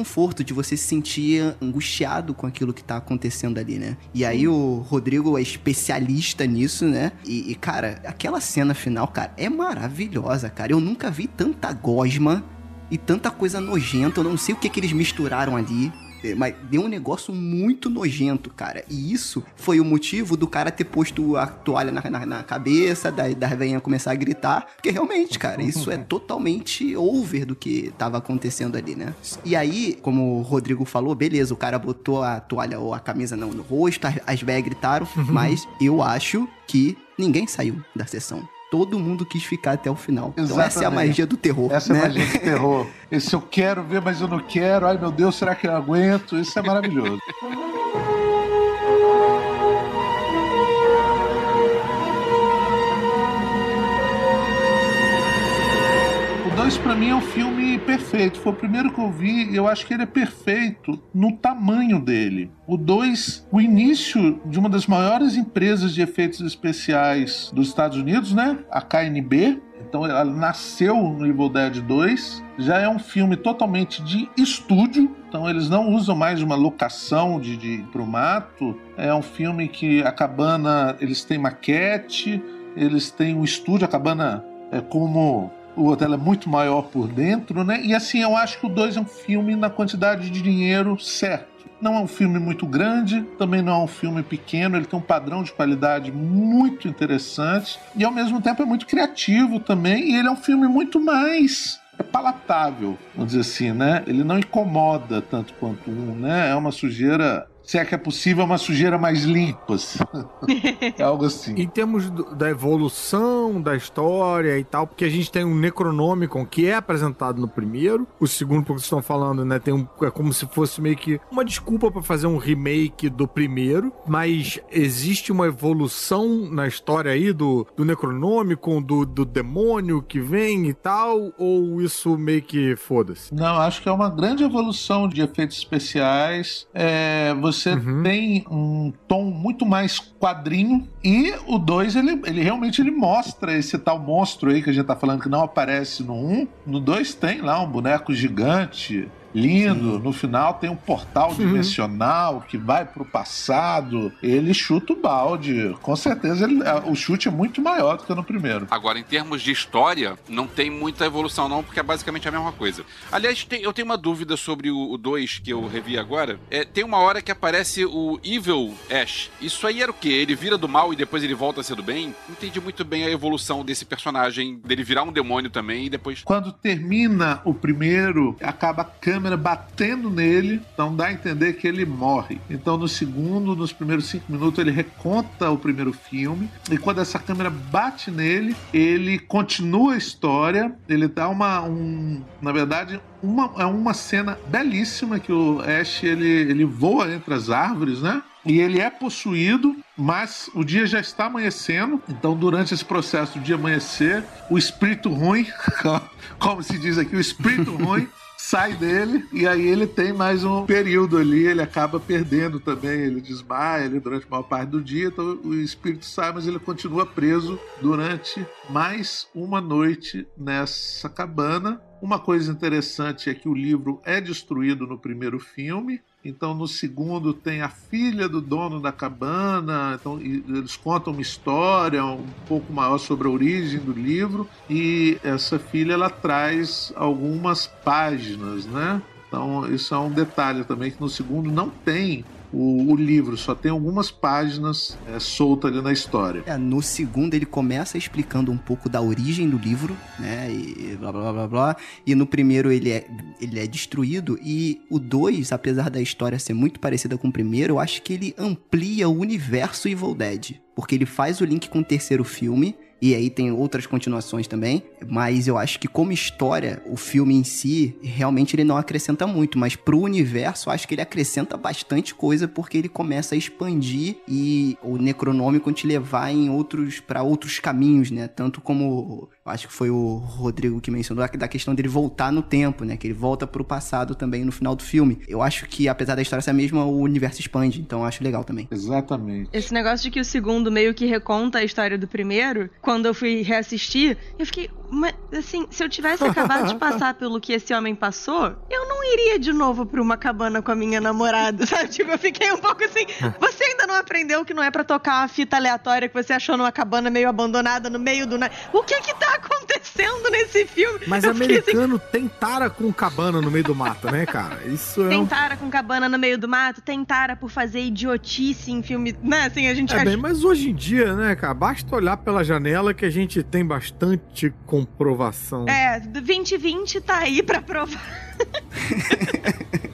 de você se sentir angustiado com aquilo que tá acontecendo ali, né? E aí o Rodrigo é especialista nisso, né? E, e cara, aquela cena final, cara, é maravilhosa, cara. Eu nunca vi tanta gosma e tanta coisa nojenta. Eu não sei o que, que eles misturaram ali. Mas deu um negócio muito nojento, cara. E isso foi o motivo do cara ter posto a toalha na, na, na cabeça, da, da velhinha começar a gritar. Porque realmente, cara, isso é totalmente over do que tava acontecendo ali, né? E aí, como o Rodrigo falou, beleza, o cara botou a toalha ou a camisa no, no rosto, as, as velhas gritaram, mas eu acho que ninguém saiu da sessão todo mundo quis ficar até o final. Exatamente. Então essa é a magia do terror. Essa né? é a magia do terror. Esse eu quero ver, mas eu não quero. Ai meu Deus, será que eu aguento? Isso é maravilhoso. O 2 para mim é um filme perfeito. Foi o primeiro que eu vi e eu acho que ele é perfeito no tamanho dele. O 2, o início de uma das maiores empresas de efeitos especiais dos Estados Unidos, né? A KNB. Então ela nasceu no Evil Dead 2. Já é um filme totalmente de estúdio, então eles não usam mais uma locação de, de pro mato. É um filme que a cabana, eles têm maquete, eles têm um estúdio, a cabana é como o hotel é muito maior por dentro, né? E assim, eu acho que o 2 é um filme na quantidade de dinheiro certo. Não é um filme muito grande, também não é um filme pequeno, ele tem um padrão de qualidade muito interessante e ao mesmo tempo é muito criativo também, e ele é um filme muito mais palatável, vamos dizer assim, né? Ele não incomoda tanto quanto um, né? É uma sujeira se é que é possível, uma sujeira mais limpa. Assim. é algo assim. Em termos do, da evolução da história e tal, porque a gente tem um Necronomicon que é apresentado no primeiro, o segundo, porque vocês estão falando, né, tem um, é como se fosse meio que uma desculpa para fazer um remake do primeiro, mas existe uma evolução na história aí do, do Necronomicon, do, do demônio que vem e tal, ou isso meio que foda-se? Não, acho que é uma grande evolução de efeitos especiais. É, você você uhum. tem um tom muito mais quadrinho e o 2 ele, ele realmente ele mostra esse tal monstro aí que a gente tá falando que não aparece no 1. Um. No 2 tem lá um boneco gigante lindo. Sim. No final tem um portal uhum. dimensional que vai pro passado. Ele chuta o balde. Com certeza ele, o chute é muito maior do que no primeiro. Agora, em termos de história, não tem muita evolução, não, porque é basicamente a mesma coisa. Aliás, tem, eu tenho uma dúvida sobre o 2 que eu revi agora. É, tem uma hora que aparece o Evil Ash. Isso aí era o quê? Ele vira do mal e depois ele volta a ser do bem? Não entendi muito bem a evolução desse personagem, dele virar um demônio também e depois. Quando termina o primeiro, acaba a câmera câmera batendo nele, então dá a entender que ele morre. Então no segundo, nos primeiros cinco minutos, ele reconta o primeiro filme, e quando essa câmera bate nele, ele continua a história, ele dá uma. Um, na verdade, uma, é uma cena belíssima que o Ash ele, ele voa entre as árvores, né? E ele é possuído mas o dia já está amanhecendo, então durante esse processo de amanhecer, o espírito ruim, como se diz aqui, o espírito ruim sai dele e aí ele tem mais um período ali, ele acaba perdendo também, ele desmaia ele durante a maior parte do dia, então o espírito sai, mas ele continua preso durante mais uma noite nessa cabana. Uma coisa interessante é que o livro é destruído no primeiro filme, então, no segundo, tem a filha do dono da cabana. Então, eles contam uma história um pouco maior sobre a origem do livro. E essa filha ela traz algumas páginas, né? Então, isso é um detalhe também que no segundo não tem o, o, livro só tem algumas páginas é, soltas ali na história. É, no segundo ele começa explicando um pouco da origem do livro, né? E blá blá blá blá. E no primeiro ele é, ele é destruído. E o dois, apesar da história ser muito parecida com o primeiro, eu acho que ele amplia o universo Evil Dead. Porque ele faz o link com o terceiro filme e aí tem outras continuações também, mas eu acho que como história, o filme em si, realmente ele não acrescenta muito, mas pro universo, acho que ele acrescenta bastante coisa porque ele começa a expandir e o Necronômico te levar em outros para outros caminhos, né? Tanto como acho que foi o Rodrigo que mencionou da questão dele voltar no tempo, né? Que ele volta pro passado também no final do filme. Eu acho que apesar da história ser a mesma, o universo expande, então eu acho legal também. Exatamente. Esse negócio de que o segundo meio que reconta a história do primeiro, quando eu fui reassistir, eu fiquei, mas, assim, se eu tivesse acabado de passar pelo que esse homem passou, eu não iria de novo pra uma cabana com a minha namorada, sabe? Tipo, eu fiquei um pouco assim. Você ainda não aprendeu que não é para tocar uma fita aleatória que você achou numa cabana meio abandonada no meio do. O que que tá acontecendo nesse filme? Mas eu americano assim... tem tara com cabana no meio do mato, né, cara? Isso é. Tem um... tara com cabana no meio do mato, tem tara por fazer idiotice em filme. Né, assim, a gente. É bem, mas hoje em dia, né, cara, basta olhar pela janela que a gente tem bastante comprovação. É, 2020 tá aí pra provar.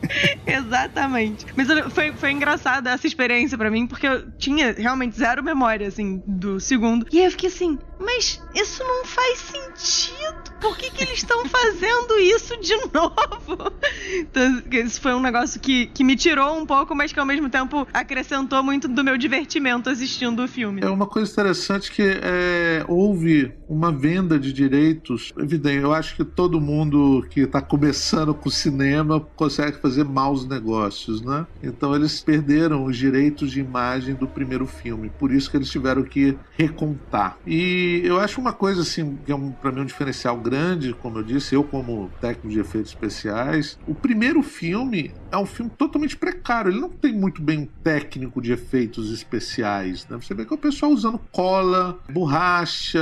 Exatamente. Mas foi, foi engraçada essa experiência para mim, porque eu tinha realmente zero memória, assim, do segundo. E aí eu fiquei assim, mas isso não faz sentido. Por que, que eles estão fazendo isso de novo? Então, isso foi um negócio que, que me tirou um pouco, mas que ao mesmo tempo acrescentou muito do meu divertimento assistindo o filme. É uma coisa interessante que é, houve uma venda de direitos. Evidente, eu acho que todo mundo que está começando com o cinema consegue fazer maus negócios, né? Então eles perderam os direitos de imagem do primeiro filme, por isso que eles tiveram que recontar. E eu acho uma coisa assim que é um, para mim um diferencial grande, como eu disse, eu como técnico de efeitos especiais, o primeiro filme é um filme totalmente precário, ele não tem muito bem um técnico de efeitos especiais, né? Você vê que é o pessoal usando cola, borracha,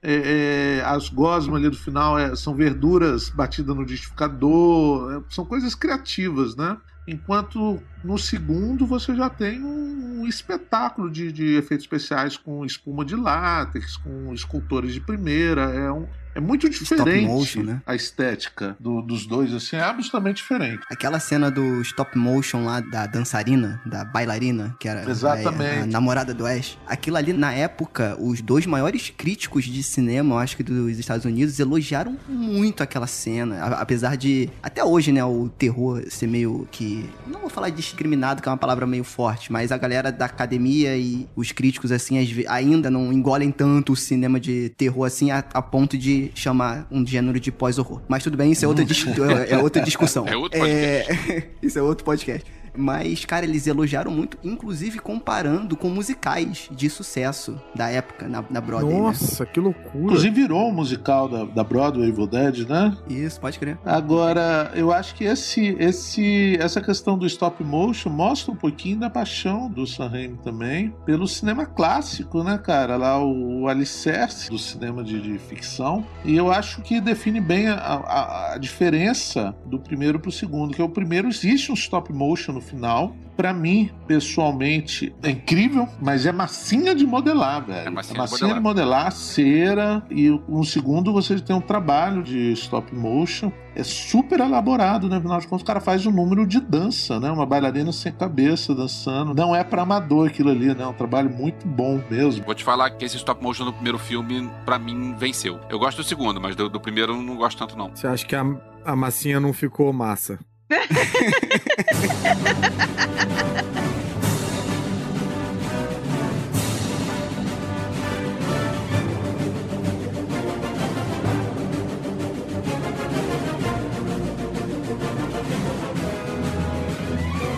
é, é, as gosmas ali do final é, são verduras batidas no liquidificador, é, são coisas criativas, né? Enquanto no segundo você já tem um espetáculo de, de efeitos especiais com espuma de látex, com escultores de primeira. É um, é muito diferente motion, né? a estética do, dos dois, assim, é absolutamente diferente. Aquela cena do stop motion lá da dançarina, da bailarina, que era Exatamente. A, a namorada do Ash. Aquilo ali, na época, os dois maiores críticos de cinema, eu acho que dos Estados Unidos, elogiaram muito aquela cena. apesar de, até hoje, né, o terror ser meio que. Não vou falar discriminado, que é uma palavra meio forte, mas a galera da academia e os críticos, assim, ainda não engolem tanto o cinema de terror, assim, a, a ponto de chamar um gênero de pós-horror. Mas tudo bem, isso é outra, dis é outra discussão. É outro podcast. É... isso é outro podcast. Mas, cara, eles elogiaram muito, inclusive comparando com musicais de sucesso da época na, na Broadway. Né? Nossa, né? que loucura. Inclusive virou um musical da, da Broadway, Evil Dead, né? Isso, pode crer. Agora, eu acho que esse, esse, essa questão do stop motion mostra um pouquinho da paixão do Sam Raimi também pelo cinema clássico, né, cara? Lá o, o alicerce do cinema de, de, ficção. E eu acho que define bem a, a, a diferença do primeiro pro segundo, que é o primeiro existe um stop motion no final. Para mim, pessoalmente, é incrível, mas é massinha de modelar, velho. É massinha, é massinha de, modelar. de, modelar. cera. E um segundo você tem um trabalho de stop motion. É super elaborado, né? Afinal de contas, o cara faz um número de dança, né? Uma bailarina sem cabeça dançando. Não é para amador aquilo ali, né? É um trabalho muito bom mesmo. Vou te falar que esse stop motion do primeiro filme, para mim, venceu. Eu gosto do segundo, mas do, do primeiro eu não gosto tanto, não. Você acha que a, a massinha não ficou massa? Ha ha ha ha ha ha!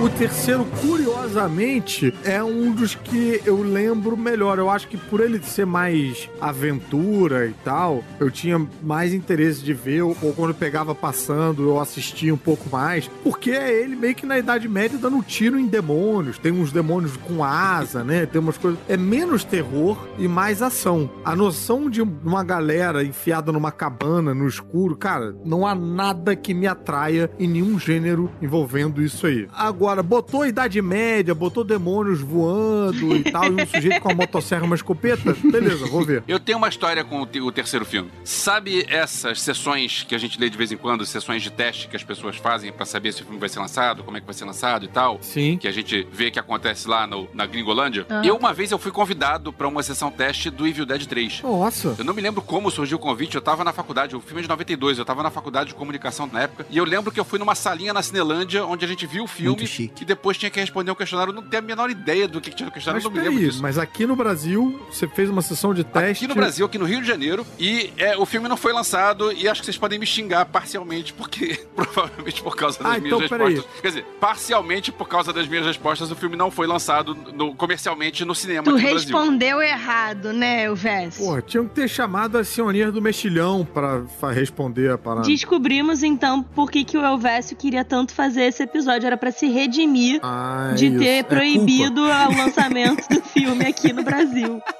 O terceiro, curiosamente, é um dos que eu lembro melhor. Eu acho que por ele ser mais aventura e tal, eu tinha mais interesse de ver, ou, quando pegava passando, eu assistia um pouco mais, porque é ele meio que na Idade Média dando tiro em demônios. Tem uns demônios com asa, né? Tem umas coisas. É menos terror e mais ação. A noção de uma galera enfiada numa cabana no escuro, cara, não há nada que me atraia em nenhum gênero envolvendo isso aí. Agora, botou a Idade Média, botou demônios voando e tal, e um sujeito com uma motosserra e uma escopeta, beleza, vou ver. Eu tenho uma história com o, te- o terceiro filme. Sabe essas sessões que a gente lê de vez em quando, sessões de teste que as pessoas fazem pra saber se o filme vai ser lançado, como é que vai ser lançado e tal? Sim. Que a gente vê que acontece lá no- na Gringolândia. Ah. Eu, uma vez, eu fui convidado pra uma sessão teste do Evil Dead 3. Nossa. Eu não me lembro como surgiu o convite, eu tava na faculdade, o filme é de 92, eu tava na faculdade de comunicação na época, e eu lembro que eu fui numa salinha na Cinelândia, onde a gente viu o filme, Muito chique. e depois tinha que responder um questionário, eu não tenho a menor ideia do que, que tinha no questionário, Mas eu não me lembro disso. mas aqui no Brasil, você fez uma sessão de teste. Aqui no Brasil, aqui no Rio de Janeiro, e é, o filme não foi lançado, e acho que vocês podem me xingar parcialmente, porque provavelmente por causa das Ah, minhas então, peraí. respostas. Quer dizer, parcialmente por causa das minhas respostas, o filme não foi lançado no- comercialmente no cinema Tu aqui no Brasil. respondeu errado, né, Vess? Porra, tinham que ter chamado a senhorinha do mexilhão pra responder a parada. Descobrimos então por que, que o Elvésio queria tanto fazer esse episódio. Era pra se redimir Ah, de isso. ter É proibido o lançamento do filme aqui no Brasil.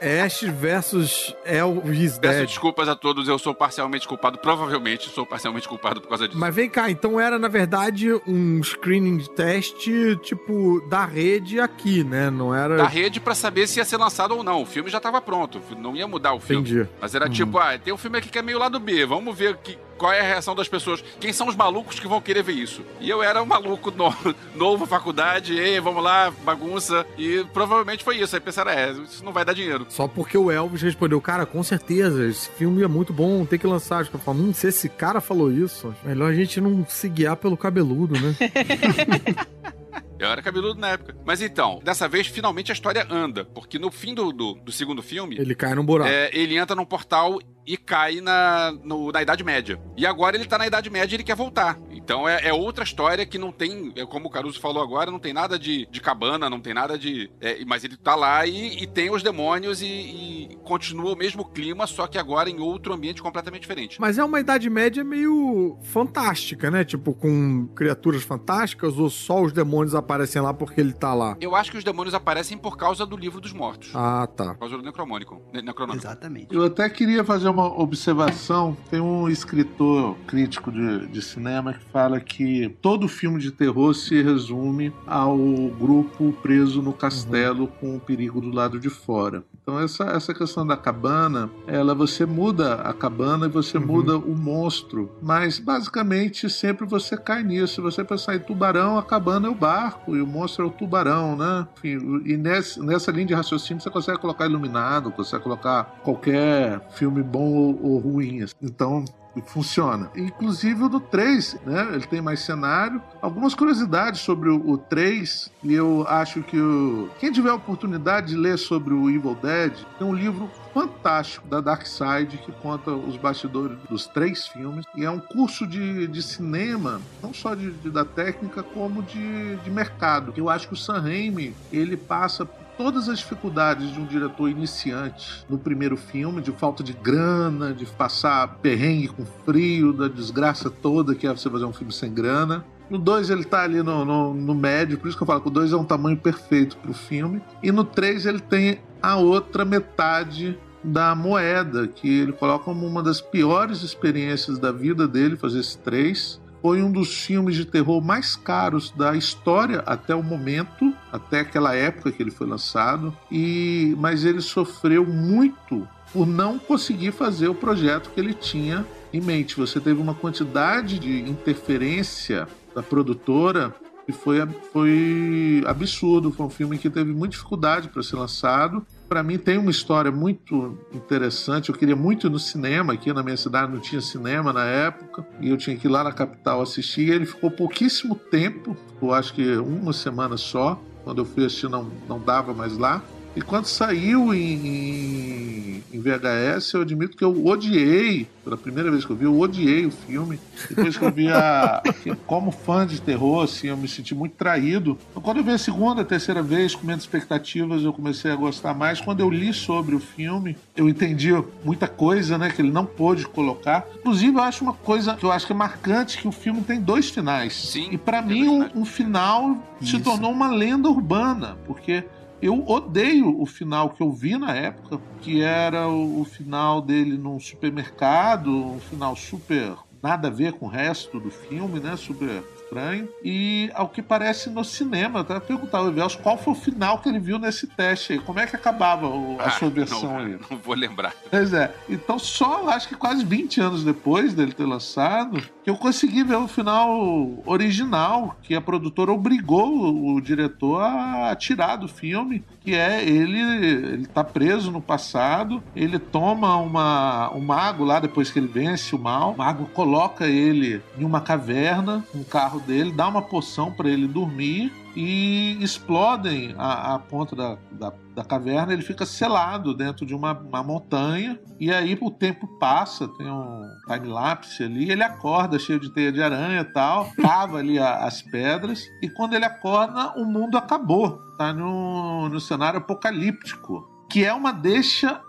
Ash versus Elvis Peço Dead. desculpas a todos, eu sou parcialmente culpado, provavelmente sou parcialmente culpado por causa disso. Mas vem cá, então era na verdade um screening de teste, tipo, da rede aqui, né? Não era. da rede pra saber se ia ser lançado ou não. O filme já tava pronto, não ia mudar o filme. Entendi. Mas era tipo, ah, tem um filme aqui que é meio lado B, vamos ver que, qual é a reação das pessoas. Quem são os malucos que vão querer ver isso? E eu era um maluco no- novo, faculdade, ei, vamos lá, bagunça. E provavelmente foi isso. Aí pensaram, é, isso não vai dar dinheiro. Só porque o Elvis respondeu, cara, com certeza, esse filme é muito bom, tem que lançar. Acho que eu falo, hum, se esse cara falou isso, melhor a gente não se guiar pelo cabeludo, né? Eu era cabeludo na época. Mas então, dessa vez, finalmente a história anda. Porque no fim do, do, do segundo filme, Ele cai num buraco. É, ele entra num portal e cai na, no- na Idade Média. E agora ele tá na Idade Média e ele quer voltar. Então é, é outra história que não tem, é como o Caruso falou agora, não tem nada de, de cabana, não tem nada de. é, mas ele tá lá e, e tem os demônios e, e continua o mesmo clima, só que agora em outro ambiente completamente diferente. Mas é uma Idade Média meio fantástica, né? Tipo, com criaturas fantásticas ou só os demônios aparecem lá porque ele tá lá? Eu acho que os demônios aparecem por causa do livro dos mortos. Ah, tá. Por causa do Necromônico. Ne- Necronômico. Exatamente. Eu até queria fazer uma observação. Tem um escritor crítico de, de cinema que fala que todo filme de terror se resume ao grupo preso no castelo com o perigo do lado de fora. Então essa, essa questão da cabana, ela você muda a cabana e você Uhum. muda o monstro, mas basicamente sempre você cai nisso. Se você pensar em tubarão, a cabana é o barco e o monstro é o tubarão, né? Enfim, e nesse, nessa linha de raciocínio você consegue colocar iluminado, consegue colocar qualquer filme bom ou, ou ruim. Então, funciona. Inclusive o do 3, né? Ele tem mais cenário. Algumas curiosidades sobre o, o 3, e eu acho que o... quem tiver a oportunidade de ler sobre o Evil Dead, tem um livro fantástico da Dark Side que conta os bastidores dos três filmes. E é um curso de, de cinema, não só de, de- da técnica, como de, de mercado. Eu acho que o Sam Raimi, ele passa todas as dificuldades de um diretor iniciante no primeiro filme, de falta de grana, de passar perrengue com frio, da desgraça toda que é você fazer um filme sem grana. No 2 ele tá ali no, no, no médio, por isso que eu falo que o 2 é um tamanho perfeito pro filme. E no 3 ele tem a outra metade da moeda, que ele coloca como uma das piores experiências da vida dele fazer esse 3. Foi um dos filmes de terror mais caros da história até o momento, até aquela época que ele foi lançado. E mas ele sofreu muito por não conseguir fazer o projeto que ele tinha em mente. Você teve uma quantidade de interferência da produtora que foi, foi absurdo. Foi um filme que teve muita dificuldade para ser lançado. Para mim tem uma história muito interessante. Eu queria muito ir no cinema. Aqui na minha cidade não tinha cinema na época. E eu tinha que ir lá na capital assistir. Ele ficou pouquíssimo tempo, eu acho que uma semana só. Quando eu fui assistir não, não dava mais lá. E quando saiu em, em, VHS, eu admito que eu odiei, pela primeira vez que eu vi, eu odiei o filme. Depois que eu vi a. como fã de terror, assim, eu me senti muito traído. Então, quando eu vi a segunda, a terceira vez, com menos expectativas, eu comecei a gostar mais. Quando eu li sobre o filme, eu entendi muita coisa, né, que ele não pôde colocar. Inclusive, eu acho uma coisa que eu acho que é marcante, que o filme tem dois finais. Sim. E para mim, um, um, final Isso. se tornou uma lenda urbana, porque eu odeio o final que eu vi na época, que era o, o final dele num supermercado, um final super nada a ver com o resto do filme, né? Super estranho. E ao que parece no cinema, até perguntar ao Evelso qual foi o final que ele viu nesse teste aí. Como é que acabava o, a ah, sua versão não, aí? Não vou lembrar. Pois é. Então, só acho que quase 20 anos depois dele ter lançado, que eu consegui ver o final original, que a produtora obrigou o, o diretor a tirar do filme, que é ele, ele tá preso no passado, ele toma uma, um mago lá depois que ele vence o mal, o mago coloca ele em uma caverna, um carro carro dele, dá uma poção para ele dormir e explodem a, a ponta da, da, da, caverna. Ele fica selado dentro de uma, uma, montanha. E aí o tempo passa, tem um time-lapse ali. Ele acorda cheio de teia de aranha e tal, cava ali a, as pedras. E quando ele acorda, o mundo acabou. Tá no, no cenário apocalíptico. Que é uma deixa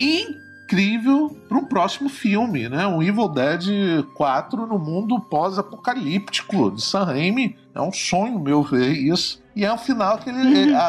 incrível incrível para um próximo filme, né? Um Evil Dead 4 no mundo pós-apocalíptico de Sam Raimi. É um sonho meu ver isso. E é um final que ele, a,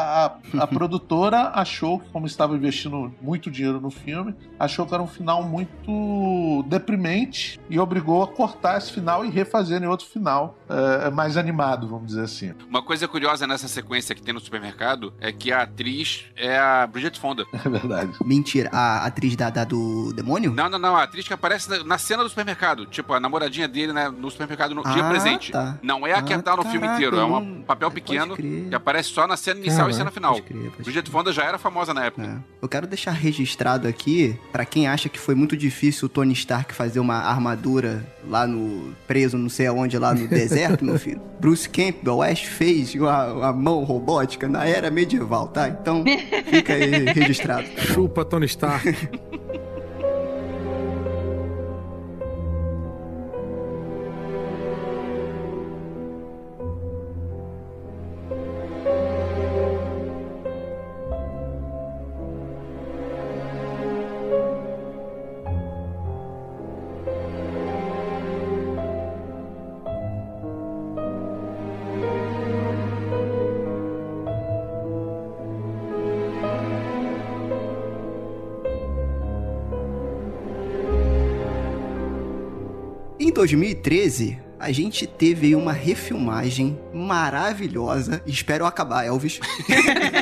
a, a, produtora achou que, como estava investindo muito dinheiro no filme, achou que era um final muito deprimente e obrigou a cortar esse final e refazer em outro final é, mais animado, vamos dizer assim. Uma coisa curiosa nessa sequência que tem no supermercado é que a atriz é a Bridget Fonda. É verdade. Mentira, a atriz da, da do demônio? Não, não, não. A atriz que aparece na, na cena do supermercado. Tipo, a namoradinha dele né, no supermercado no ah, dia presente. Tá. Não é a que ah, tá no caraca, filme inteiro, é um papel pequeno que aparece só na cena inicial e cena final. Pode crer, pode Bridget Fonda já era famosa na época. É. Eu quero deixar registrado aqui, para quem acha que foi muito difícil o Tony Stark fazer uma armadura lá no. preso não sei aonde, lá no deserto, meu filho. Bruce Campbell, Ash fez uma, uma mão robótica na era medieval, tá? Então fica aí registrado. Tá Chupa Tony Stark. 2013, a gente teve uma refilmagem maravilhosa. Espero acabar, Elvis.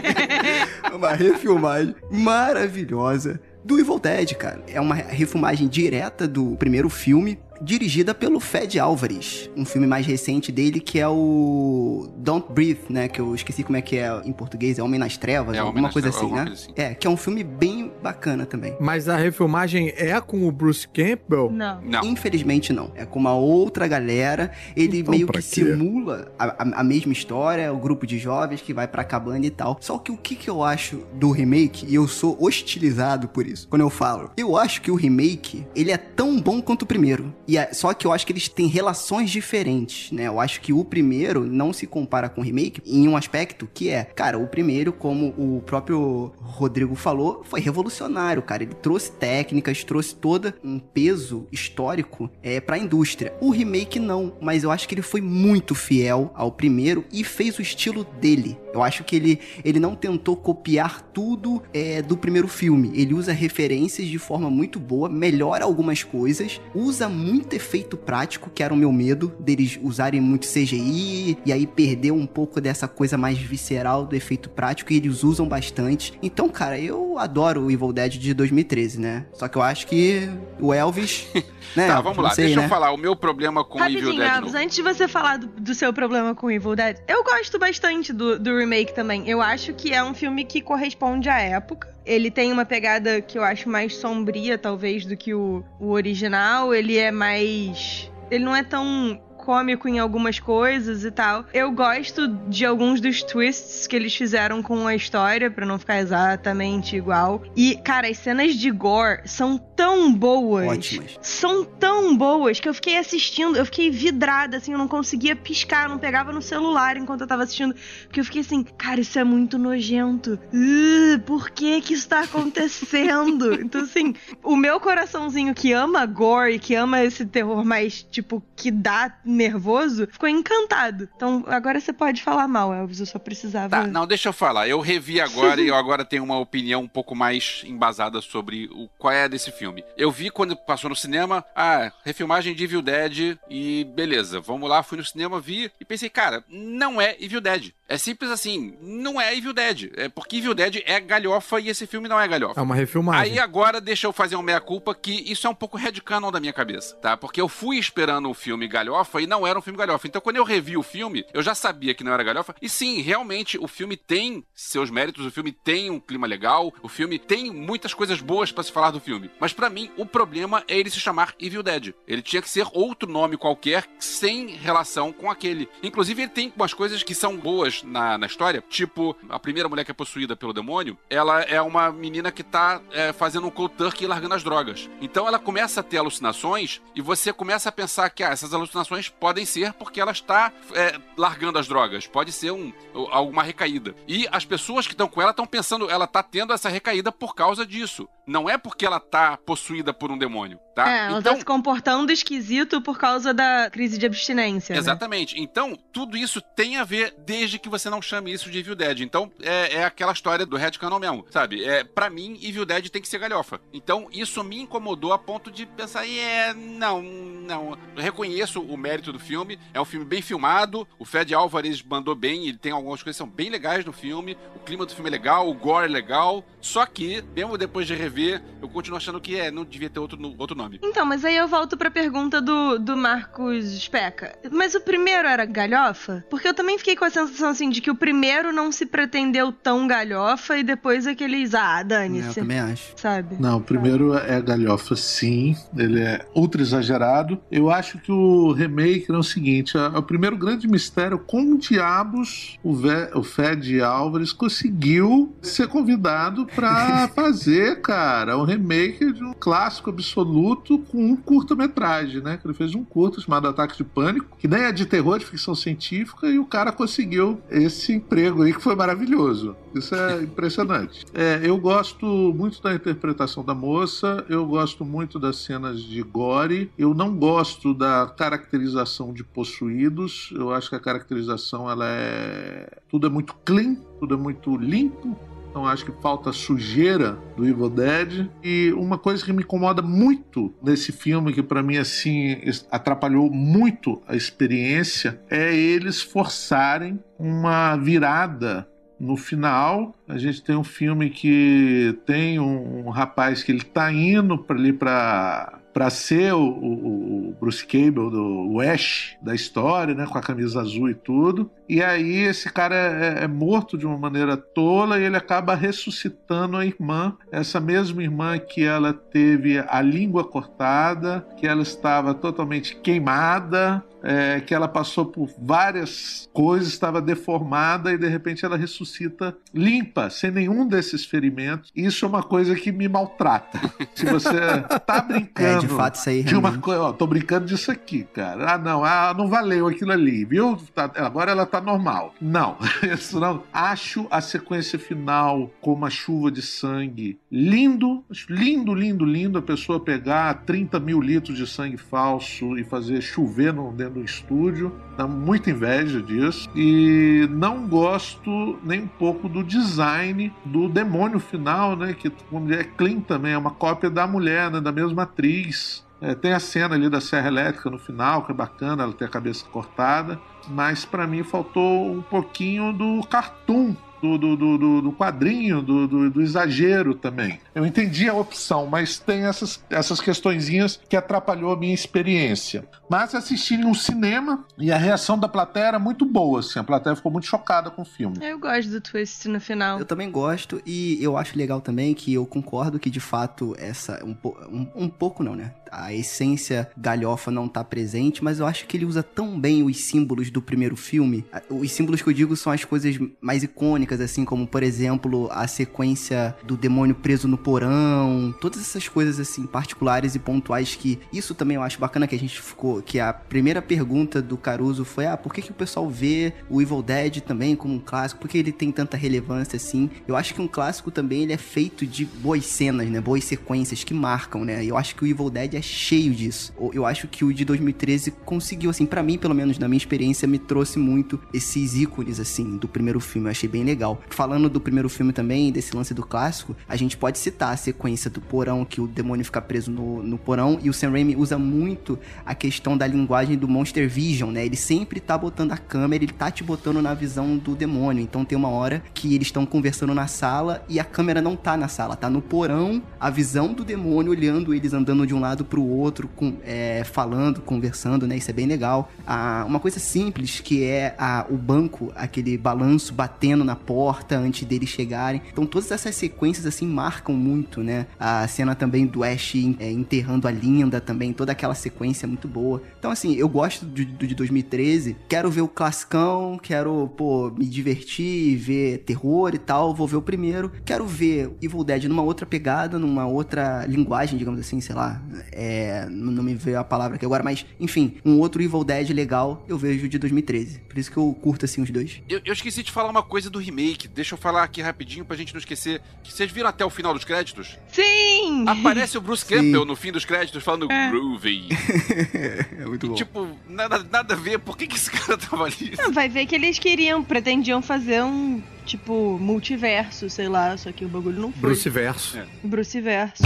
uma refilmagem maravilhosa do Evil Dead, cara. É uma refilmagem direta do primeiro filme dirigida pelo Fed Álvares, um filme mais recente dele que é o Don't Breathe, né, que eu esqueci como é que é em português, é Homem nas Trevas, é, alguma coisa assim, né? Assim. É, que é um filme bem bacana também. Mas a refilmagem é com o Bruce Campbell? Não. não. Infelizmente não. É com uma outra galera, ele então, meio que quê? simula a, a, a, mesma história, o grupo de jovens que vai pra cabana e tal. Só que o que, que eu acho do remake, e eu sou hostilizado por isso, quando eu falo, eu acho que o remake, ele é tão bom quanto o primeiro. E a, só que eu acho que eles têm relações diferentes, né? Eu acho que o primeiro não se compara com o remake em um aspecto que é, cara, o primeiro, como o próprio Rodrigo falou, foi revolucionário, cara. Ele trouxe técnicas, trouxe todo um peso histórico é, para a indústria. O remake não, mas eu acho que ele foi muito fiel ao primeiro e fez o estilo dele. Eu acho que ele, ele não tentou copiar tudo é, do primeiro filme. Ele usa referências de forma muito boa, melhora algumas coisas, usa muito efeito prático, que era o meu medo deles usarem muito CGI e aí perder um pouco dessa coisa mais visceral do efeito prático, e eles usam bastante. Então, cara, eu adoro o Evil Dead de 2013, né? Só que eu acho que o Elvis. né? Tá, vamos lá, sei, deixa né? eu falar. O meu problema com o Evil Dead. Elvis, antes de você falar do, do, seu problema com o Evil Dead, eu gosto bastante do, do remake também. Eu acho que é um filme que corresponde à época. Ele tem uma pegada que eu acho mais sombria, talvez, do que o, o original. Ele é mais. Ele não é tão cômico em algumas coisas e tal. Eu gosto de alguns dos twists que eles fizeram com a história, para não ficar exatamente igual. E, cara, as cenas de gore são tão boas. Ótimas. São tão boas que eu fiquei assistindo, eu fiquei vidrada, assim, eu não conseguia piscar, não pegava no celular enquanto eu tava assistindo. Porque eu fiquei assim, cara, isso é muito nojento. Uh, por que que isso tá acontecendo? então, assim, o meu coraçãozinho que ama gore e que ama esse terror mais, tipo, que dá nervoso, ficou encantado. Então, agora você pode falar mal, Elvis, eu só precisava. Tá, não, deixa eu falar. Eu revi agora e eu agora tenho uma opinião um pouco mais embasada sobre o qual é desse filme. Eu vi quando passou no cinema, ah, refilmagem de Evil Dead e beleza, vamos lá, fui no cinema, vi e pensei, cara, não é Evil Dead. É simples assim, não é Evil Dead. É porque Evil Dead é galhofa e esse filme não é galhofa. É uma refilmagem. Aí agora deixa eu fazer uma meia-culpa que isso é um pouco headcanon da minha cabeça, tá? Porque eu fui esperando um filme galhofa e não era um filme galhofa. Então quando eu revi o filme, eu já sabia que não era galhofa. E sim, realmente o filme tem seus méritos, o filme tem um clima legal, o filme tem muitas coisas boas pra se falar do filme. Mas pra mim, o problema é ele se chamar Evil Dead. Ele tinha que ser outro nome qualquer sem relação com aquele. Inclusive ele tem umas coisas que são boas na, na história, tipo a primeira mulher que é possuída pelo demônio, ela é uma menina que tá é, fazendo um cold turkey e largando as drogas. Então ela começa a ter alucinações e você começa a pensar que ah, essas alucinações podem ser porque ela está é, largando as drogas. Pode ser um, alguma recaída. E as pessoas que estão com ela estão pensando, ela tá tendo essa recaída por causa disso. Não é porque ela tá possuída por um demônio, tá? É, ela então, tá se comportando esquisito por causa da crise de abstinência. né? Exatamente. Então, tudo isso tem a ver desde que você não chame isso de Evil Dead. Então, é, é aquela história do Red Canon mesmo, sabe? É, pra mim, Evil Dead tem que ser galhofa. Então, isso me incomodou a ponto de pensar, é, não, não. Eu reconheço o mérito do filme, é um filme bem filmado, o Fed Álvares mandou bem, ele tem algumas coisas que são bem legais no filme, o clima do filme é legal, o gore é legal, só que, mesmo depois de rever, eu continuo achando que é, não devia ter outro, outro nome. Então, mas aí eu volto pra pergunta do, do Marcos Speca. Mas o primeiro era galhofa? Porque eu também fiquei com a sensação assim de que o primeiro não se pretendeu tão galhofa e depois aqueles, ah, É, eu dane-se. também acho. Sabe? Não, o primeiro é galhofa, sim. Ele é ultra exagerado. Eu acho que o remake é o seguinte: a- o primeiro grande mistério, como diabos o, Ve- o Fed Álvares conseguiu ser convidado pra fazer, cara, um remake de um clássico absoluto com um curta-metragem, né? Que ele fez um curta chamado Ataque de Pânico, que nem é de terror, de ficção científica, e o cara conseguiu esse emprego aí que foi maravilhoso. Isso é impressionante. É, eu gosto muito da interpretação da moça, eu gosto muito das cenas de gore, eu não gosto da caracterização de possuídos, eu acho que a caracterização ela é. Tudo é muito clean, tudo é muito limpo. Então acho que falta sujeira do Evil Dead. E uma coisa que me incomoda muito nesse filme, que pra mim assim atrapalhou muito a experiência, é eles forçarem uma virada no final, a gente tem um filme que tem um, um rapaz que ele tá indo para ali para para ser o, o- o Bruce Cable do Ash da história, né, com a camisa azul e tudo. E aí esse cara é, é morto de uma maneira tola e ele acaba ressuscitando a irmã, essa mesma irmã que ela teve a língua cortada, que ela estava totalmente queimada, é, que ela passou por várias coisas, estava deformada e de repente ela ressuscita limpa, sem nenhum desses ferimentos. Isso é uma coisa que me maltrata. Se você tá É, brincando de fato, isso aí de uma coisa, ó, tô brincando disso aqui, cara. Ah, não, ah, não valeu aquilo ali, viu? Tá- agora ela tá normal. Não, isso não. Acho a sequência final com uma chuva de sangue lindo, lindo, lindo, lindo. A pessoa pegar 30 mil litros de sangue falso e fazer chover no, dentro do estúdio. Dá muita inveja disso. E não gosto nem um pouco do design do demônio final, né? Que é clean também, é uma cópia da mulher, né? Da mesma atriz. É, tem a cena ali da serra elétrica no final, que é bacana, ela tem a cabeça cortada. mas para mim faltou um pouquinho do cartoon do, do, do, do quadrinho, do, do, do, exagero também. Eu entendi a opção, mas tem essas, essas questõezinhas que atrapalhou a minha experiência. Mas assisti no cinema e a reação da plateia era muito boa, assim. A plateia ficou muito chocada com o filme. Eu gosto do twist no final. Eu também gosto e eu acho legal também que eu concordo que de fato essa um, um, um pouco não, né? A essência galhofa não tá presente, mas eu acho que ele usa tão bem os símbolos do primeiro filme. Os símbolos que eu digo são as coisas mais icônicas, assim, como por exemplo a sequência do demônio preso no porão, todas essas coisas assim particulares e pontuais que isso também eu acho bacana que a gente ficou, que a primeira pergunta do Caruso foi: "Ah, por que que o pessoal vê o Evil Dead também como um clássico? Por que ele tem tanta relevância assim?" Eu acho que um clássico também ele é feito de boas cenas, né? Boas sequências que marcam, né? Eu acho que o Evil Dead é cheio disso. Eu acho que o de 2013 conseguiu, assim, para mim, pelo menos na minha experiência, me trouxe muito esses ícones, assim, do primeiro filme. Eu achei bem legal. Falando do primeiro filme também, desse lance do clássico, a gente pode citar a sequência do porão, que o demônio fica preso no, no porão, e o Sam Raimi usa muito a questão da linguagem do Monster Vision, né? Ele sempre tá botando a câmera, ele tá te botando na visão do demônio. Então tem uma hora que eles estão conversando na sala e a câmera não tá na sala, tá no porão, a visão do demônio olhando eles andando de um lado pro outro, com, é, falando, conversando, né? Isso é bem legal. Ah, uma coisa simples que é a, o banco, aquele balanço batendo na porta antes deles chegarem. Então todas essas sequências assim marcam muito, né? A cena também do Ash é, enterrando a Linda também, toda aquela sequência é muito boa. Então assim, eu gosto do, do de 2013, quero ver o classicão, quero, pô, me divertir, ver terror e tal, vou ver o primeiro. Quero ver Evil Dead numa outra pegada, numa outra linguagem, digamos assim, sei lá, é, não me veio a palavra aqui agora, mas enfim, um outro Evil Dead legal eu vejo de 2013. Por isso que eu curto assim os dois. Eu, eu esqueci de falar uma coisa do remake. Deixa eu falar aqui rapidinho pra gente não esquecer. Vocês viram até o final dos créditos? Sim! Aparece o Bruce Campbell no fim dos créditos falando é. groovy. é muito bom. E, tipo, nada, nada a ver. Por que, que esse cara tava ali? Não, vai ver que eles queriam, pretendiam fazer um tipo, multiverso, sei lá, só que o bagulho não foi. Bruce Verso. É. Bruce Verso.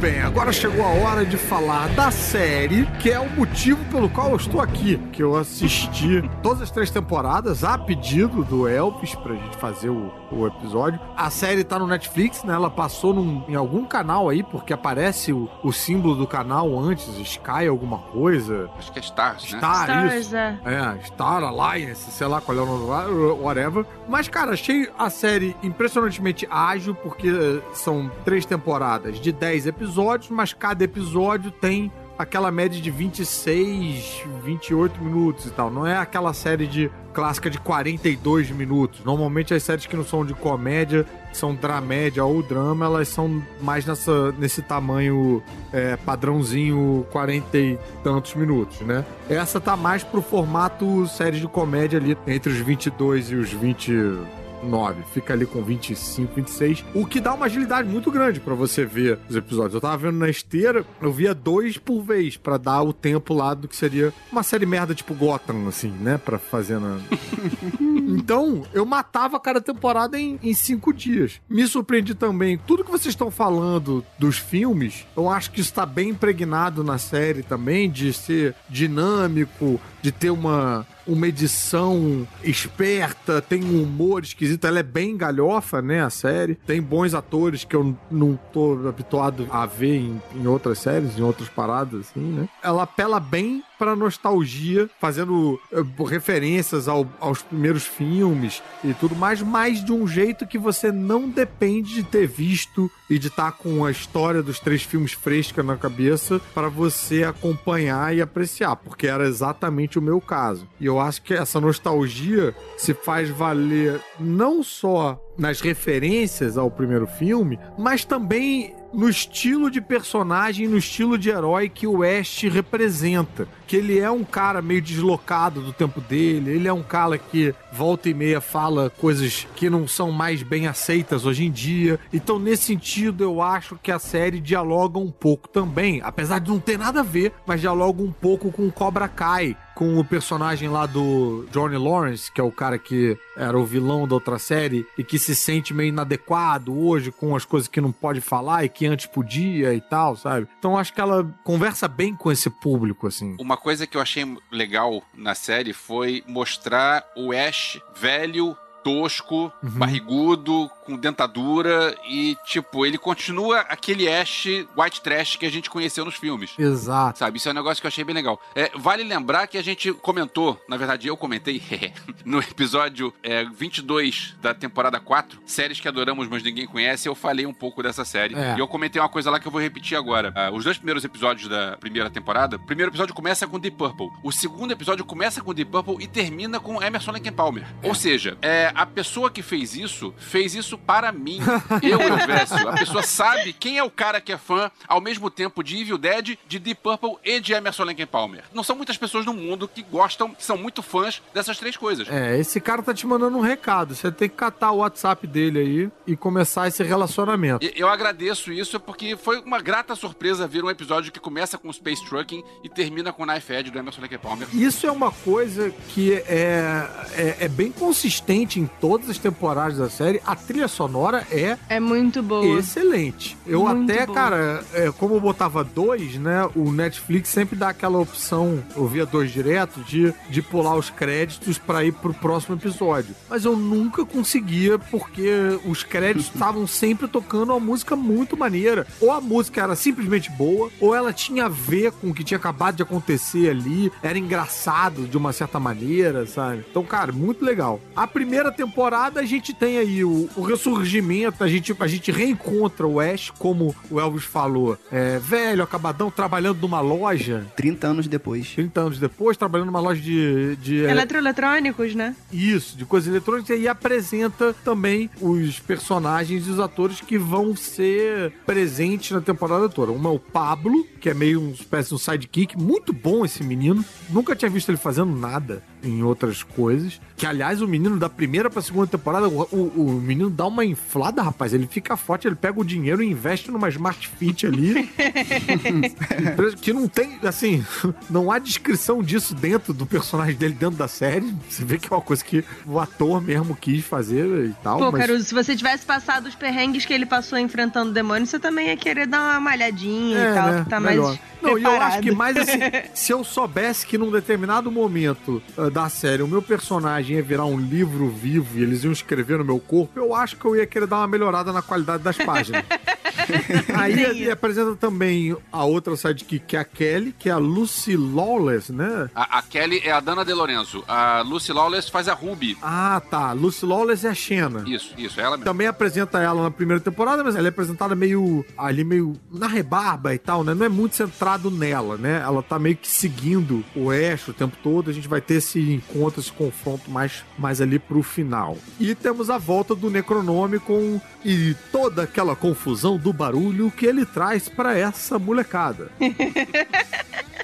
Bem, agora chegou a hora de falar da série, que é o motivo pelo qual eu estou aqui. Que eu assisti todas as três temporadas a pedido do Elvis pra gente fazer o, o episódio. A série tá no Netflix, né? Ela passou num, em algum canal aí, porque aparece o, o símbolo do canal antes, Sky alguma coisa. Acho que é Stars, né? Star, isso. é. É, Star Alliance, sei lá qual é o nome, whatever. Mas, cara, achei a série impressionantemente ágil, porque são três temporadas de 10 episódios episódios, mas cada episódio tem aquela média de 26, 28 minutos e tal. Não é aquela série de clássica de 42 minutos. Normalmente as séries que não são de comédia, são dramédia ou drama, elas são mais nessa, nesse tamanho é, padrãozinho 40 e tantos minutos, né? Essa tá mais pro formato série de comédia ali, entre os 22 e os 20 9. Fica ali com 25, 26. O que dá uma agilidade muito grande para você ver os episódios. Eu tava vendo na esteira, eu via dois por vez para dar o tempo lá do que seria uma série merda tipo Gotham, assim, né? Pra fazer na. então, eu matava cada temporada em, em cinco dias. Me surpreendi também. Tudo que vocês estão falando dos filmes, eu acho que está bem impregnado na série também, de ser dinâmico, de ter uma uma edição esperta, tem um humor esquisito. Ela é bem galhofa, né? A série. Tem bons atores que eu não tô habituado a ver em, em outras séries, em outras paradas, assim, né? Ela apela bem para nostalgia, fazendo uh, referências ao, aos primeiros filmes e tudo mais, mas de um jeito que você não depende de ter visto e de estar tá com a história dos três filmes fresca na cabeça para você acompanhar e apreciar, porque era exatamente o meu caso. E eu acho que essa nostalgia se faz valer não só nas referências ao primeiro filme, mas também no estilo de personagem, no estilo de herói que o West representa que ele é um cara meio deslocado do tempo dele, ele é um cara que volta e meia fala coisas que não são mais bem aceitas hoje em dia. Então, nesse sentido, eu acho que a série dialoga um pouco também, apesar de não ter nada a ver, mas dialoga um pouco com Cobra Kai, com o personagem lá do Johnny Lawrence, que é o cara que era o vilão da outra série e que se sente meio inadequado hoje com as coisas que não pode falar e que antes podia e tal, sabe? Então acho que ela conversa bem com esse público, assim. Uma coisa que eu achei legal na série foi mostrar o Ash velho tosco, Uhum. barrigudo, com dentadura e, tipo, ele continua aquele Ash white trash que a gente conheceu nos filmes. Exato. Sabe, isso é um negócio que eu achei bem legal. É, vale lembrar que a gente comentou, na verdade eu comentei, no episódio é, 22 da temporada 4, séries que adoramos, mas ninguém conhece, eu falei um pouco dessa série. É. E eu comentei uma coisa lá que eu vou repetir agora. Ah, os dois primeiros episódios da primeira temporada, o primeiro episódio começa com Deep Purple, o segundo episódio começa com Deep Purple e termina com Emerson Lake Palmer. Ou seja, é, a pessoa que fez isso, fez isso para mim. Eu, Elvésio. A pessoa sabe quem é o cara que é fã, ao mesmo tempo, de Evil Dead, de Deep Purple e de Emerson Lake Palmer. Não são muitas pessoas no mundo que gostam, que são muito fãs dessas três coisas. É, esse cara tá te mandando um recado. Você tem que catar o WhatsApp dele aí e começar esse relacionamento. Eu agradeço isso porque foi uma grata surpresa ver um episódio que começa com Space Trucking e termina com Knife Edge do Emerson Lake Palmer. Isso é uma coisa que é, é, é bem consistente em todas as temporadas da série. A trilha sonora é É muito boa. excelente. Eu Muito até, boa. cara, é, como eu botava dois, né? O Netflix sempre dá aquela opção, eu via dois direto, de, de pular os créditos pra ir pro próximo episódio. Mas eu nunca conseguia, porque os créditos estavam sempre tocando uma música muito maneira. Ou a música era simplesmente boa, ou ela tinha a ver com o que tinha acabado de acontecer ali, era engraçado de uma certa maneira, sabe? Então, cara, muito legal. A primeira temporada a gente tem aí o, o ressurgimento, a gente, a gente reencontra o Ash, como o Elvis falou, é, velho, acabadão, trabalhando numa loja, 30 anos depois. 30 anos depois, trabalhando numa loja de. de Eletroeletrônicos, né? isso, de coisas eletrônicas, e apresenta também os personagens e os atores que vão ser presentes na temporada toda. Um é o Pablo, que é meio uma espécie de um sidekick, muito bom esse menino. Nunca tinha visto ele fazendo nada em outras coisas. Que, aliás, o menino da primeira pra segunda temporada, o, o, o menino dá uma inflada, rapaz. Ele fica forte, ele pega o dinheiro e investe numa Smart Fit ali. que não tem, assim, não há descrição disso dentro do personagem dele, dentro da série. Você vê que é uma coisa que o ator mesmo quis fazer e tal. Pô, mas... Caruso, se você tivesse passado os perrengues que ele passou enfrentando demônios, você também ia querer dar uma malhadinha É, e tal, né? tá Melhor. mais Não, e eu acho que mais assim, se eu soubesse que num determinado momento ah, da série o meu personagem ia virar um livro vivo e eles iam escrever no meu corpo, eu acho que eu ia querer dar uma melhorada na qualidade das páginas. Aí ele apresenta também a outra sidekick, que é a Kelly, que é a Lucy Lawless, né? A, a Kelly é a Dana De Lorenzo. A Lucy Lawless faz a Ruby. Ah, tá. Lucy Lawless é a Xena. Isso, isso, é ela mesmo. Também apresenta ela na primeira temporada, mas ela é apresentada meio ali, meio na rebarba e tal, né? Não é muito centrado nela, né? Ela tá meio que seguindo o Ash o tempo todo. A gente vai ter esse encontro, esse confronto mais, mais ali pro final. E temos a volta do Necronome com e toda aquela confusão do barulho que ele traz pra essa molecada.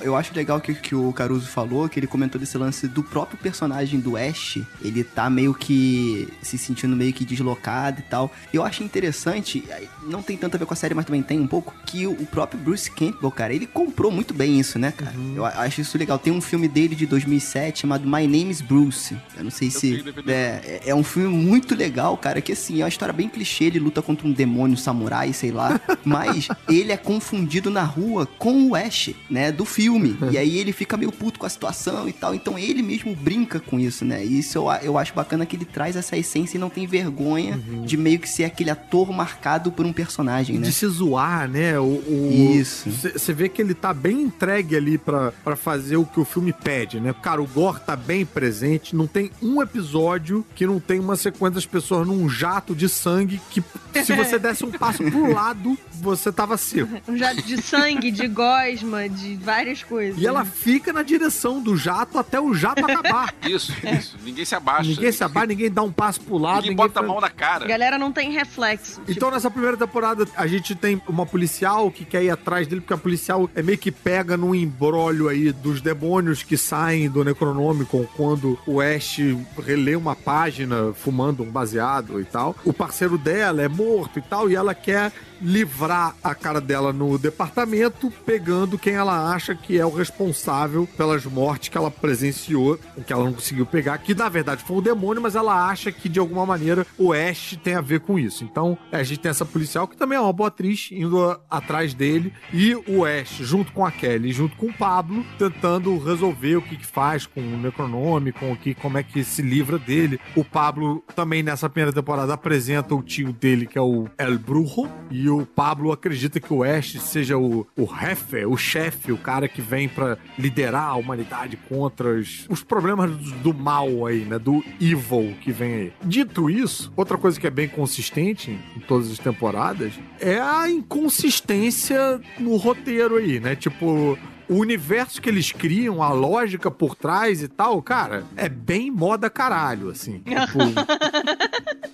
Eu acho legal que, que o Caruso falou, que ele comentou desse lance do próprio personagem do Ash. Ele tá meio que se sentindo meio que deslocado e tal. Eu acho interessante, não tem tanto a ver com a série, mas também tem um pouco, que o próprio Bruce Campbell, cara, ele comprou muito bem isso, né, cara? Eu a- acho isso legal. Tem um filme dele de 2007 chamado My Name is Bruce. Eu não sei se... vi, eu vi. É, é um filme muito legal, cara, que assim, é uma história bem clichê, ele luta contra um demônio samurai, sei lá, mas ele é confundido na rua com o Ash, né, do filme, e aí ele fica meio puto com a situação e tal, então ele mesmo brinca com isso, né, e isso eu, eu acho bacana que ele traz essa essência e não tem vergonha de meio que ser aquele ator marcado por um personagem, né. de se zoar, né? O, o- Isso. Você vê que ele tá bem entregue ali pra pra fazer o que o filme pede, né? Cara, o Gore tá bem presente. Não tem um episódio que não tem uma sequência das pessoas num jato de sangue que, se você desse um passo pro lado, você tava seco. Um jato de sangue, de gosma, de várias coisas. E ela fica na direção do jato até o jato acabar. Isso, isso. Ninguém se abaixa. ninguém se abaixa, ninguém dá um passo pro lado. Ninguém bota a faz- mão na cara. A galera não tem reflexo. Tipo, Então, nessa primeira temporada, a gente tem uma policial que quer ir atrás dele, porque a policial é meio que pega num embrólio aí dos demônios que saem do Necronômico quando o Ash relê uma página fumando um baseado e tal. O parceiro dela é morto e tal, e ela quer livrar a cara dela no departamento, pegando quem ela acha que é o responsável pelas mortes que ela presenciou, que ela não conseguiu pegar, que na verdade foi um demônio, mas ela acha que de alguma maneira o Ash tem a ver com isso. Então a gente tem essa policial que também é uma boa atriz indo atrás dele e o Ash junto com a Kelly, junto com o Pablo, tentando resolver o que, que faz com o Necronome, com o que, como é que se livra dele. O Pablo também nessa primeira temporada apresenta o tio dele que é o El Brujo e o Pablo acredita que o Ash seja o, o jefe, o chefe, o cara que vem pra liderar a humanidade contra os, os problemas do, do mal aí, né? Do evil que vem aí. Dito isso, outra coisa que é bem consistente em todas as temporadas é a inconsistência no roteiro aí, né? Tipo, o universo que eles criam, a lógica por trás e tal, cara, é bem moda caralho, assim. Tipo,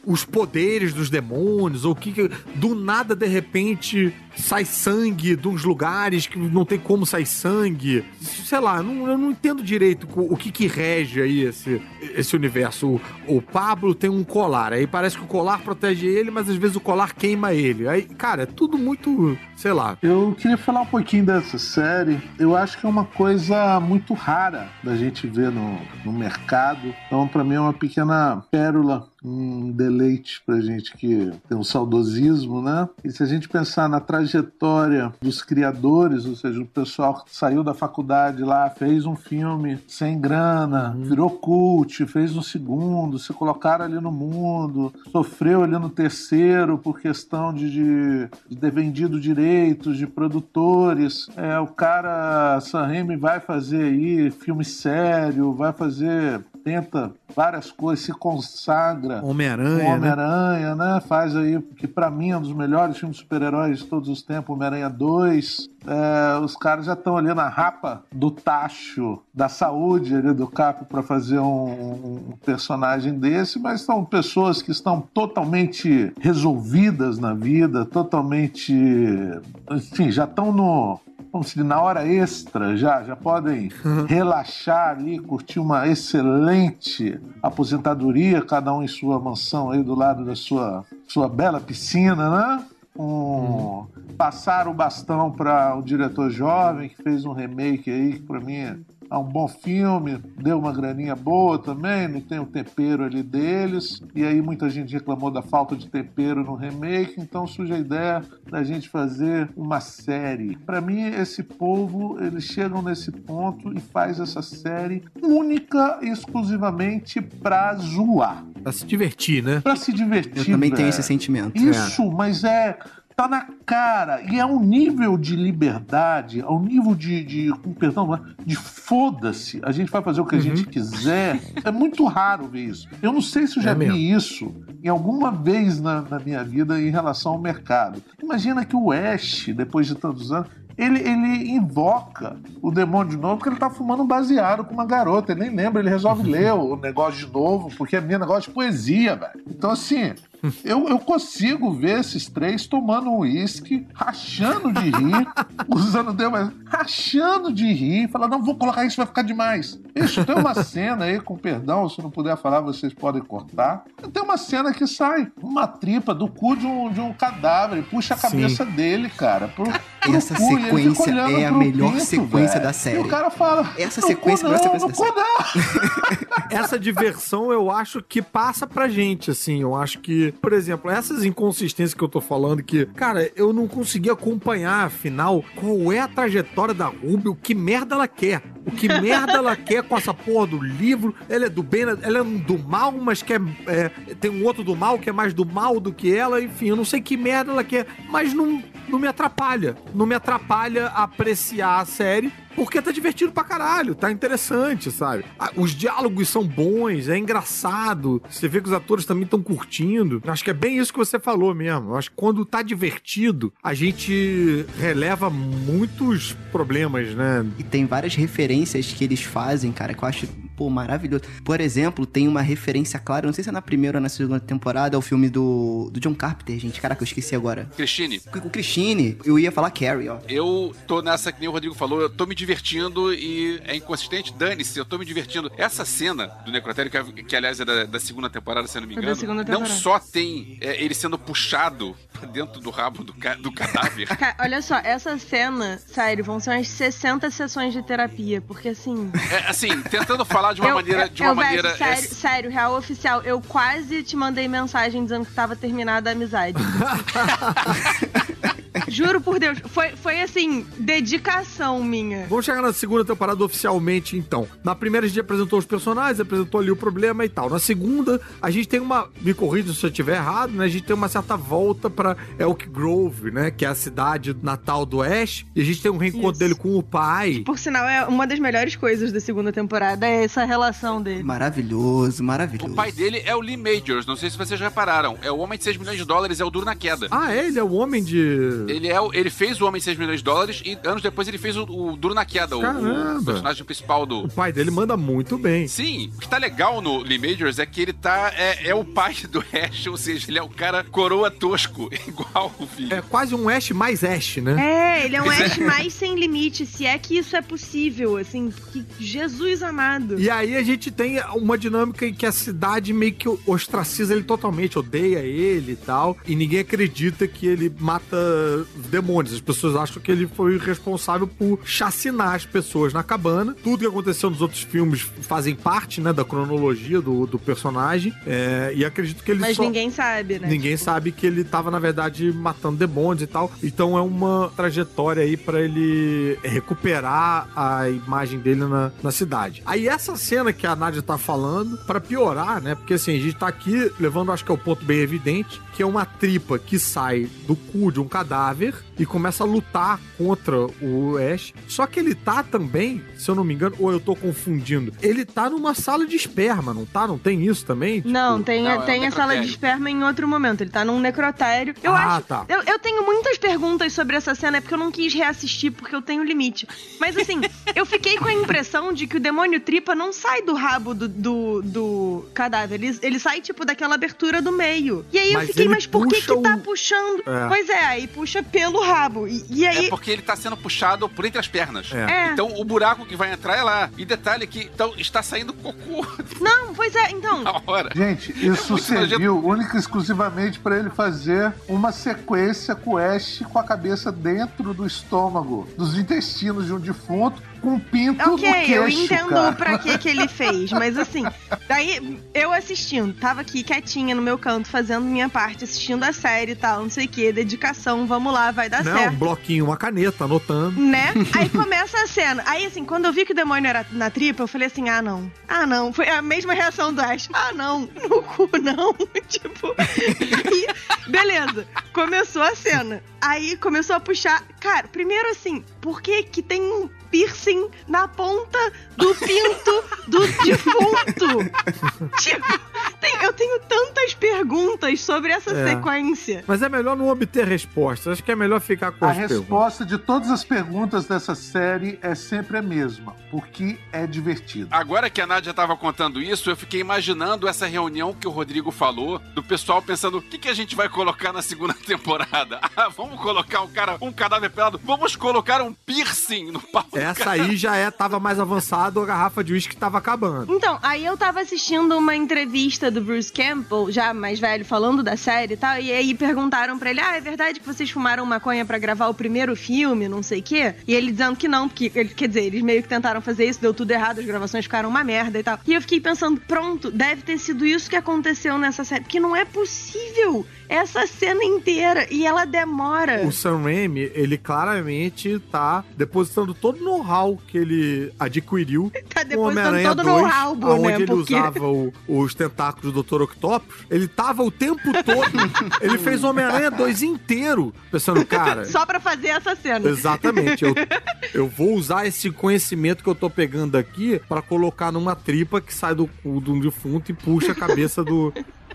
os poderes dos demônios, ou o que, que do nada de repente sai sangue de uns lugares que não tem como sair sangue. Sei lá, eu não, eu não entendo direito o, o que que rege aí esse, esse universo. O, o Pablo tem um colar, aí parece que o colar protege ele, mas às vezes o colar queima ele. Aí, cara, é tudo muito, sei lá. Eu queria falar um pouquinho dessa série. Eu acho que é uma coisa muito rara da gente ver no, no mercado. Então, pra mim, é uma pequena pérola, um deleite pra gente que tem um saudosismo, né? E se a gente pensar na trajetória dos criadores, ou seja, o pessoal que saiu da faculdade lá, fez um filme sem grana, virou cult, fez um segundo, se colocaram ali no mundo, sofreu ali no terceiro por questão de, de, de ter vendido direitos de produtores. É, o cara, Sam Raimi vai fazer aí filme sério, vai fazer tenta várias coisas, se consagra Homem-Aranha, o né? Homem-Aranha, né? Faz aí, que pra mim é um dos melhores filmes de super-heróis de todos os tempos, Homem-Aranha 2. É, os caras já estão ali na rapa do tacho da saúde ali do Capo para fazer um, um personagem desse, mas são pessoas que estão totalmente resolvidas na vida, totalmente. Enfim, já estão no. Vamos dizer, na hora extra já, já podem relaxar ali, curtir uma excelente aposentadoria, cada um em sua mansão aí do lado da sua, sua bela piscina, né? Um, Passar o bastão para o diretor jovem que fez um remake aí, que para mim é é um bom filme, deu uma graninha boa também, não tem o tempero ali deles. E aí muita gente reclamou da falta de tempero no remake, então surge a ideia da gente fazer uma série. Para mim, esse povo, eles chegam nesse ponto e faz essa série única e exclusivamente pra zoar, Pra se divertir, né? pra se divertir. Eu também tenho velho. esse sentimento. Isso, mas é. Tá na cara. E é um nível de liberdade, é um nível de. de perdão, de foda-se. A gente vai fazer o que a gente quiser. É muito raro ver isso. Eu não sei se eu já É vi mesmo. isso em alguma vez na, na minha vida em relação ao mercado. Imagina que o Ash, depois de tantos anos. Ele, ele invoca o demônio de novo porque ele tá fumando um baseado com uma garota. Ele nem lembra, ele resolve ler o negócio de novo, porque é meu negócio de poesia, velho. Então, assim, eu, eu consigo ver esses três tomando um uísque, rachando de rir, usando deu mas rachando de rir, falando, não, vou colocar isso, vai ficar demais. Isso, tem uma cena aí, com perdão, se não puder falar, vocês podem cortar. Tem uma cena que sai uma tripa do cu de um, de um cadáver e puxa a Sim. cabeça dele, cara. Pro, pro Essa cu, ele fica sequência é a melhor pinto, sequência velho. da série. E o cara fala, Essa "No sequência cu não, sequência no cu não." essa diversão eu acho que passa pra gente, assim. Eu acho que, por exemplo, essas inconsistências que eu tô falando, que, cara, eu não consegui acompanhar, afinal, qual é a trajetória da Ruby, o que merda ela quer. O que merda ela quer com essa porra do livro. Ela é do bem, ela é do mal, mas quer. é, tem um outro do mal que é mais do mal do que ela. Enfim, eu não sei que merda ela quer. Mas não, não me atrapalha. Não me atrapalha apreciar a série. Porque tá divertido pra caralho, tá interessante, sabe? Ah, Os diálogos são bons, é engraçado. Você vê que os atores também estão curtindo. Acho que é bem isso que você falou mesmo. Acho que quando tá divertido, a gente releva muitos problemas, né? E tem várias referências que eles fazem, cara, que eu acho, pô, maravilhoso. Por exemplo, tem uma referência clara, não sei se é na primeira ou na segunda temporada, é o filme do, do John Carpenter, gente. Caraca, eu esqueci agora. Cristine, O Christine, eu ia falar Carrie, ó. eu tô nessa que nem o Rodrigo falou, eu tô me divertindo e é inconsistente. Dane-se, eu tô me divertindo. Essa cena do Necrotério, que, é- que aliás é da, da segunda temporada, se eu não me É engano, não só tem é, ele sendo puxado pra dentro do rabo do, ca- do cadáver. Olha só, essa cena, sério, vão ser umas 60 sessões de terapia, porque assim. É, assim, tentando falar de uma eu, maneira. eu- De uma eu, maneira é, sério, sério, real oficial, eu quase te mandei mensagem dizendo que tava terminada a amizade. Juro por Deus, foi, foi assim, dedicação minha. Vamos chegar na segunda temporada oficialmente, então. Na primeira a gente apresentou os personagens, apresentou ali o problema e tal. Na segunda, a gente tem uma. Me corrija se eu estiver errado, né? A gente tem uma certa volta pra Elk Grove, né? Que é a cidade natal do Ash. E a gente tem um reencontro Isso. dele com o pai. Por sinal, é uma das melhores coisas da segunda temporada, é essa relação dele. Maravilhoso, maravilhoso. O pai dele é o Lee Majors, não sei se vocês repararam. É o homem de 6 milhões de dólares, é o duro na queda. Ah, é? Ele é o homem de. Ele, é, o- ele fez o Homem de 6 milhões de dólares e anos depois ele fez o, o Duro na Queda, o, Caramba. o personagem principal do. O pai dele manda muito bem. Sim, o que tá legal no Lee Majors é que ele tá. É, é o pai do Ash, ou seja, ele é o cara coroa tosco, igual o filho. É quase um Ash mais Ash, né? É, ele é um Ash mais sem limite, se é que isso é possível, assim, que Jesus amado. E aí a gente tem uma dinâmica em que a cidade meio que ostraciza ele totalmente, odeia ele e tal. E ninguém acredita que ele mata demônios. As pessoas acham que ele foi responsável por chacinar as pessoas na cabana. Tudo que aconteceu nos outros filmes fazem parte, né, da cronologia do, do personagem. É, e acredito que ele Mas só... ninguém sabe, né? Ninguém sabe que ele tava, na verdade, matando demônios e tal. Então é uma trajetória aí pra ele recuperar a imagem dele na, na cidade. Aí essa cena que a Nádia tá falando, pra piorar, né? Porque assim, a gente tá aqui levando, acho que é o ponto bem evidente, que é uma tripa que sai do cu de um cadáver e começa a lutar contra o Ash. Só que ele tá também, se eu não me engano, ou eu tô confundindo, ele tá numa sala de esperma, não tá? Não tem isso também? Tipo, Não, tem, Não, é um tem a sala de esperma em outro momento. Ele tá num necrotério. Eu Ah, acho. tá. Eu, eu tenho muitas perguntas sobre essa cena, é porque eu não quis reassistir, porque eu tenho limite. Mas assim, eu fiquei com a impressão de que o demônio tripa não sai do rabo do, do, do cadáver. Ele, ele sai, tipo, daquela abertura do meio. E aí Mas eu fiquei, mas por que que tá o- puxando? É. Pois é, aí puxa pelo rabo. E, e aí. É porque ele tá sendo puxado por entre as pernas. É. É. Então o buraco que vai entrar é lá. E detalhe que então, está saindo cocô Não, pois é, então. na hora. Gente, isso muito serviu única e exclusivamente pra ele fazer uma sequência com o Ash com a cabeça dentro do estômago, dos intestinos de um defunto, com um pinto no Ok, queixo, eu entendo cara. pra que que ele fez, mas assim, daí eu assistindo, tava aqui quietinha no meu canto, fazendo minha parte, assistindo a série e tal, não sei o que, dedicação, vamos lá, vai dar Não, um certo. bloquinho, uma caneta, anotando. Né? Aí começa a cena. Aí, assim, quando eu vi que o demônio era na tripa, eu falei assim: ah, não. Ah, não. Foi a mesma reação do Ash. Ah, não. No cu, não. tipo. Aí, beleza. Começou a cena. Aí começou a puxar. Cara, primeiro assim, por que que tem um piercing na ponta do pinto do defunto? tipo, perguntas sobre essa É. sequência. Mas é melhor não obter respostas. Acho que é melhor ficar com A as perguntas. resposta de todas as perguntas dessa série é sempre a mesma, porque é divertido. Agora que a Nádia tava contando isso, eu fiquei imaginando essa reunião que o Rodrigo falou, do pessoal pensando, o que, que a gente vai colocar na segunda temporada? Ah, vamos colocar um cara, um cadáver pelado, vamos colocar um piercing no pau. Essa aí já é, tava mais avançado, a garrafa de uísque tava acabando. Então, aí eu tava assistindo uma entrevista do Bruce Campbell, já mais velho, falando da série e tal, e aí perguntaram pra ele: Ah, é verdade que vocês fumaram maconha pra gravar o primeiro filme, não sei o quê? E ele dizendo que não, porque, ele- quer dizer, eles meio que tentaram fazer isso, deu tudo errado, as gravações ficaram uma merda e tal. E eu fiquei pensando: pronto, deve ter sido isso que aconteceu nessa série, porque não é possível essa cena inteira, e ela demora. O Sam Raimi, ele claramente tá depositando todo o know-how que ele adquiriu Tá o Homem-Aranha todo 2, no álbum, onde né? ele Porque... usava o- os tentáculos do Dr. Octopus, ele tava o tempo todo. ele fez Homem-Aranha 2 inteiro, pensando, cara. Só pra fazer essa cena. Exatamente. Eu, eu vou usar esse conhecimento que eu tô pegando aqui pra colocar numa tripa que sai do cu de um defunto e puxa a cabeça do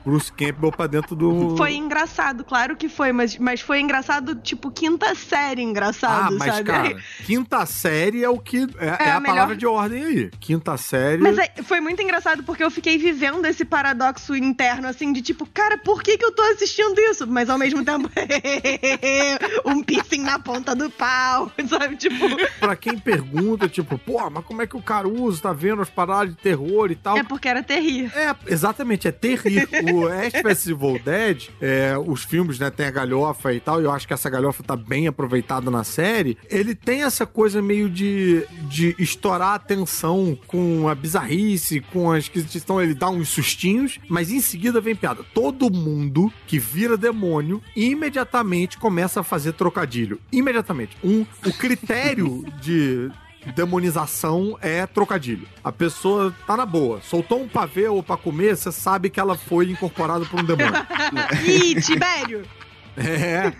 Bruce Campbell pra dentro do. Foi engraçado, claro que foi, mas, mas foi engraçado, tipo, quinta série Ah, engraçado, mas, sabe? cara, quinta série é o que. É, é É a a melhor- palavra de ordem aí. Quinta série. Mas é- foi muito engraçado porque eu fiquei vivendo esse paradoxo interno, assim, de tipo, cara, por que, que eu tô assistindo isso? Mas ao mesmo tempo, um piercing na ponta do pau, sabe? Tipo, Pra quem pergunta, tipo, pô, mas como é que o Caruso tá vendo as paradas de terror e tal? é porque era terrível. É, exatamente, é terrível. O Ash vs Evil Dead, é, os filmes, né, tem a galhofa e tal, e eu acho que essa galhofa tá bem aproveitada na série. Ele tem essa coisa meio de, de estourar a tensão com a bizarrice, com a esquisitição, ele dá uns sustinhos, mas em seguida vem piada. Todo mundo que vira demônio imediatamente começa a fazer trocadilho. Imediatamente. Um, o critério de demonização é trocadilho. A pessoa tá na boa. Soltou um pavê ou pra comer, você sabe que ela foi incorporada por um demônio. Ih, Tibério! É.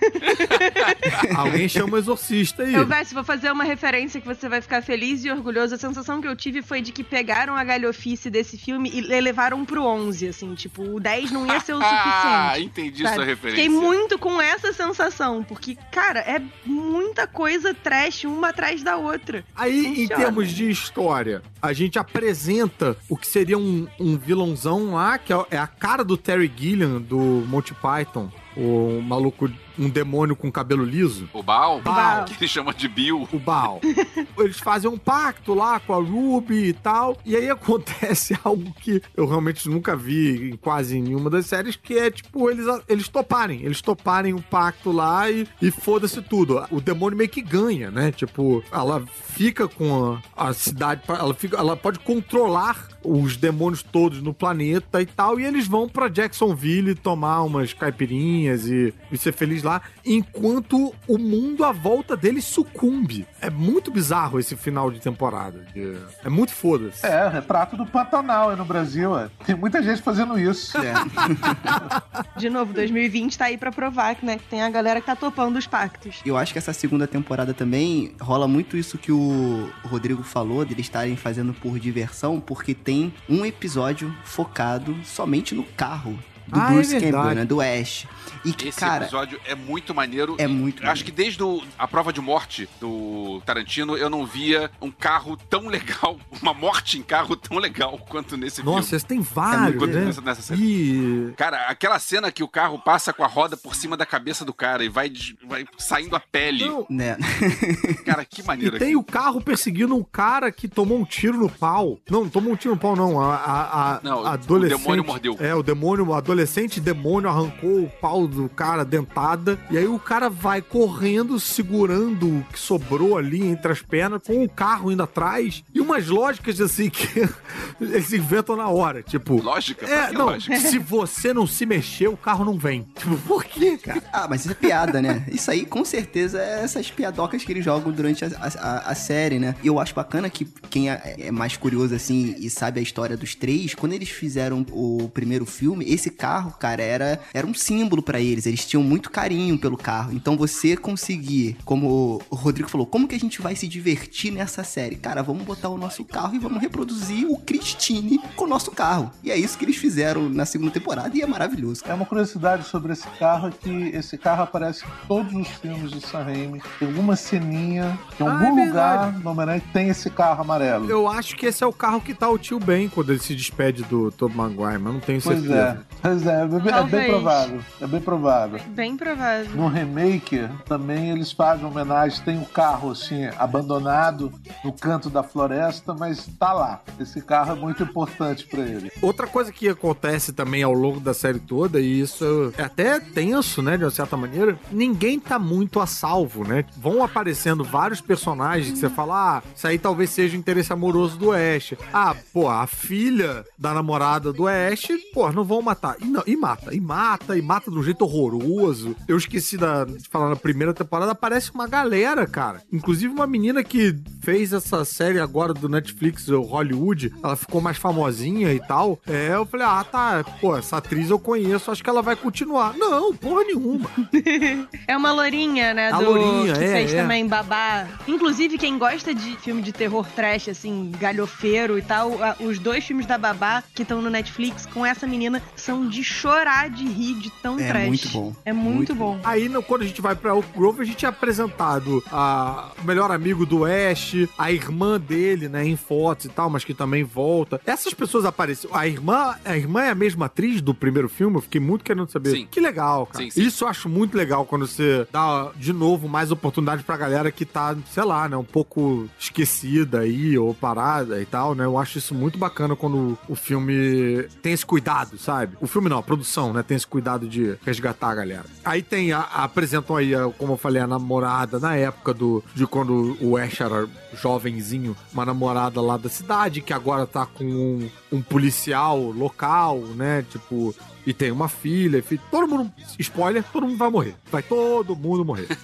Alguém chama o exorcista aí. Eu, Vess, vou fazer uma referência que você vai ficar feliz e orgulhoso. A sensação que eu tive foi de que pegaram a galhofice desse filme e levaram pro 11, assim. Tipo, o 10 não ia ser o Ah, suficiente. entendi sabe? sua referência. Fiquei muito com essa sensação, porque, cara, é muita coisa trash uma atrás da outra. Aí, em Funciona. termos de história, a gente apresenta o que seria um, um vilãozão lá, que é é a cara do Terry Gilliam, do Monty Python. O maluco, um demônio com cabelo liso. O Baal, Baal. que ele chama de Bill. o Baal. Eles fazem um pacto lá com a Ruby e tal. E aí acontece algo que eu realmente nunca vi em quase nenhuma das séries, que é tipo, eles, eles toparem. Eles toparem o pacto lá e, e foda-se tudo. O demônio meio que ganha, né? Tipo, ela fica com a, a cidade, ela, fica, ela pode controlar os demônios todos no planeta e tal, e eles vão pra Jacksonville tomar umas caipirinhas e, e ser feliz lá, enquanto o mundo à volta deles sucumbe. É muito bizarro esse final de temporada. de- É muito foda-se. É, retrato do Pantanal aí no Brasil. é. Tem muita gente fazendo isso. É. De novo, 2020 tá aí pra provar que, né, que tem a galera que tá topando os pactos. Eu acho que essa segunda temporada também rola muito isso que o Rodrigo falou, de eles estarem fazendo por diversão, porque tem um episódio focado somente no carro do Ah, é Bruce verdade. Campbell, né? Do Ash. E que, Esse cara, episódio é muito maneiro. é e muito. Acho que desde o- a prova de morte do Tarantino, eu não via um carro tão legal, uma morte em carro tão legal quanto nesse Nossa, filme. esse tem vários, Quanto né? nessa, nessa cena. E Cara, aquela cena que o carro passa com a roda por cima da cabeça do cara e vai, vai saindo a pele. Não, Né? Cara, que E maneiro tem o carro perseguindo um cara que tomou um tiro no pau. Não, não tomou um tiro no pau, não. A, a, a Não, o adolescente. demônio mordeu. É, o demônio, o adolescente demônio arrancou o pau do cara dentada. E aí o cara vai correndo, segurando o que sobrou ali entre as pernas, com o carro indo atrás. E umas lógicas assim que eles inventam na hora. Tipo. Lógica? É, Pra que não, lógica? se você não se mexer, o carro não vem. Tipo, por quê, cara? Ah, mas isso é piada, né? Isso aí, com certeza, é essas piadocas que eles jogam durante a, a- a série, né? E eu acho bacana que quem é, é mais curioso, assim, e sabe a história dos três, quando eles fizeram o primeiro filme, esse carro, cara, era, era um símbolo pra eles. Eles tinham muito carinho pelo carro. Então você conseguir, como o Rodrigo falou, como que a gente vai se divertir nessa série? Cara, vamos botar o nosso carro e vamos reproduzir o Christine com o nosso carro. E é isso que eles fizeram na segunda temporada e é maravilhoso. É uma curiosidade sobre esse carro é que esse carro aparece em todos os filmes do Sam Raimi. Tem alguma ceninha, em Ah, algum é lugar no Homem-Aranha que tem esse carro amarelo. Eu acho que esse é o carro que tá o tio Ben quando ele se despede do Tobey Maguire, mas não tenho Pois certeza. é, pois é, é bem, é bem provável. É bem provável. Bem provável. No remake, também eles fazem homenagem. Tem um carro, assim, abandonado no canto da floresta, mas tá lá. Esse carro é muito importante pra ele. Outra coisa que acontece também ao longo da série toda, e isso é até tenso, né, de uma certa maneira, ninguém tá muito a salvo, né? Vão aparecendo vários personagens que você fala, ah, isso aí talvez seja o interesse amoroso do Ash. Ah, pô, a filha da namorada do Ash, pô, não vão matar. E não, e mata, e mata, e mata um jeito horroroso. Eu esqueci da, de falar na primeira temporada, aparece uma galera, cara. Inclusive uma menina que fez essa série agora do Netflix, o Hollywood, ela ficou mais famosinha e tal. É, eu falei, ah, tá, pô, essa atriz eu conheço, acho que ela vai continuar. Não, porra nenhuma. É uma lourinha, né? A do, lourinha, que é, fez é. também babá. Inclusive, quem gosta de filme de terror trash, assim, galhofeiro e tal, os dois filmes da babá que estão no Netflix com essa menina são de chorar de rir de tão É trash. muito bom. É muito, Muito bom. Aí, no- quando a gente vai pra Oak Grove, a gente é apresentado a o melhor amigo do Ash, a irmã dele, né, em fotos e tal, mas que também volta. Essas pessoas apareceram. A irmã, a irmã é a mesma atriz do primeiro filme? Eu fiquei muito querendo saber. Sim. Que legal, cara. Sim, sim. Isso eu acho muito legal quando você dá, de novo, mais oportunidade pra galera que tá, sei lá, né, um pouco esquecida aí, ou parada e tal, né? Eu acho isso muito bacana quando o filme tem esse cuidado, sabe? O filme não, a produção, né? Tem esse cuidado de resgatar a galera. Aí tem, a, apresentam aí, a- como eu falei, a namorada na época do, de quando o Ash era jovenzinho, uma namorada lá da cidade, que agora tá com um, um policial local, né? Tipo, e tem uma filha, filho, todo mundo, spoiler, todo mundo vai morrer. Vai todo mundo morrer.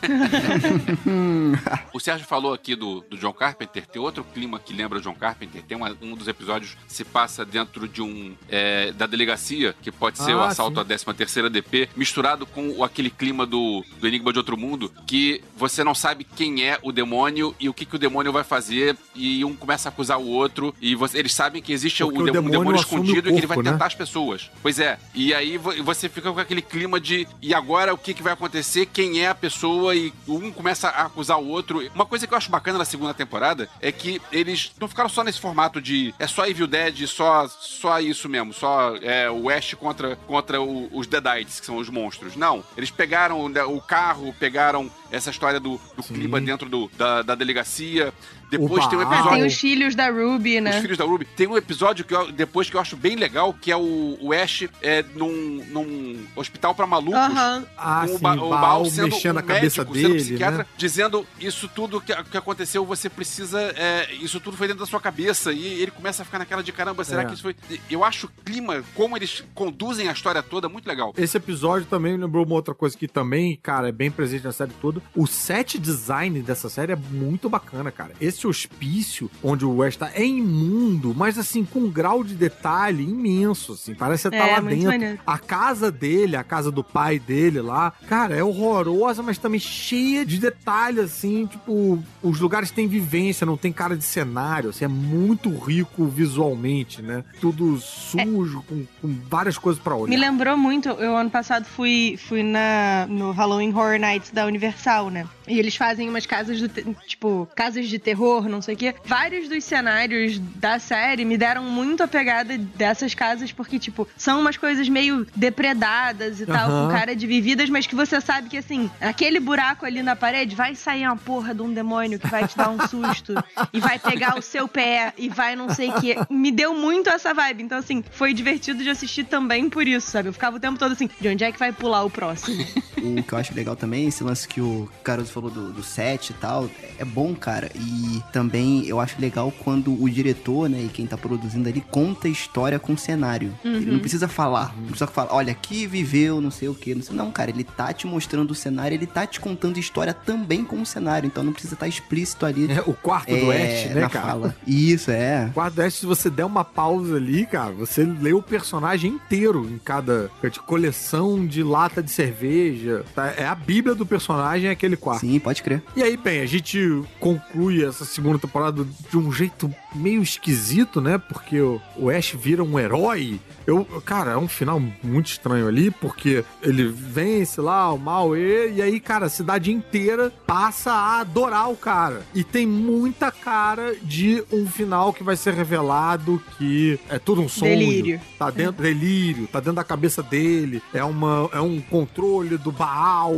O Sérgio falou aqui do, do John Carpenter, tem outro clima que lembra o John Carpenter. Tem uma- um dos episódios que se passa dentro de um. é, da delegacia, que pode ser o Ah, assalto sim. à 13 terceira DP, misturado com o- aquele clima do, do Enigma de Outro Mundo, que você não sabe quem é o demônio e o que, que o demônio vai fazer, e um começa a acusar o outro, e você- eles sabem que existe o, o de- um demônio demônio o escondido e que ele vai corpo, né? tentar as pessoas. Pois é. E aí vo- você fica com aquele clima de e agora o que, que vai acontecer? Quem é a pessoa? E um começa a acusar o outro. Uma coisa que eu acho bacana na segunda temporada é que eles não ficaram só nesse formato de é só Evil Dead, só só isso mesmo, só é, o Ash contra, contra o- os Deadites, que são os monstros. Não. Eles pegaram o carro, pegaram essa história do, do clima dentro do, da, da delegacia. Depois tem um. Ah, episódio. tem os filhos da Ruby, Os né? filhos da Ruby. Tem um episódio que eu- depois que eu acho bem legal, que é o, o Ash é, num, num hospital pra malucos. Aham. Ah, com sim, o, ba o Baal sendo mexendo um a cabeça médico, sendo um dele, psiquiatra, né? dizendo isso tudo que, que aconteceu, você precisa. é, isso tudo foi dentro da sua cabeça. E ele começa a ficar naquela de caramba, será É. que isso foi. Eu acho o clima, como eles conduzem a história toda, muito legal. Esse episódio também lembrou uma outra coisa que também, cara, é bem presente na série toda. O set design dessa série é muito bacana, cara. Esse hospício onde o West tá é imundo, mas assim, com um grau de detalhe imenso, assim. Parece que você tá É, lá dentro. maneiro. A casa dele, a casa do pai dele lá, cara, é horrorosa, mas também cheia de detalhes, assim, tipo, os lugares têm vivência, não tem cara de cenário, assim, é muito rico visualmente, né? Tudo sujo, com, com várias coisas pra olhar. Me lembrou muito, eu ano passado fui, fui na, no Halloween Horror Nights da Universal, né? E eles fazem umas casas do tipo, casas de terror, não sei o quê. Vários dos cenários da série me deram muito a pegada dessas casas, porque, tipo, são umas coisas meio depredadas e tal, Aham. com cara de vividas, mas que você sabe que, assim, aquele buraco ali na parede vai sair uma porra de um demônio que vai te dar um susto e vai pegar o seu pé e vai não sei o quê. Me deu muito essa vibe. Então, assim, foi divertido de assistir também por isso, sabe? Eu ficava o tempo todo assim, de onde é que vai pular o próximo? O que eu acho legal também, esse lance que o Caruso falou do, do set e tal, é bom, cara. E também eu acho legal quando o diretor, né, e quem tá produzindo ali, conta a história com o cenário. Ele não precisa falar. Não precisa falar, olha, aqui viveu, não sei o quê. Não, sei. não, cara, ele tá te mostrando o cenário, ele tá te contando história também com o cenário. Então não precisa estar explícito ali. É, o quarto do é, Ash, né, na cara? fala. Isso, é. O quarto do Ash, se você der uma pausa ali, cara, você lê o personagem inteiro em cada coleção de lata de cerveja. tá? É a bíblia do personagem, é aquele quarto. Sim, pode crer. E aí, bem, a gente conclui essa segunda temporada de um jeito meio esquisito, né? Porque o, o Ash vira um herói. Eu, cara, é um final muito estranho ali, porque ele vence lá o mal e, e aí, cara, a cidade inteira passa a adorar o cara. E tem muita cara de um final que vai ser revelado que é tudo um sonho. Delírio. Tá dentro delírio, tá dentro da cabeça dele. É uma é um controle do Baal,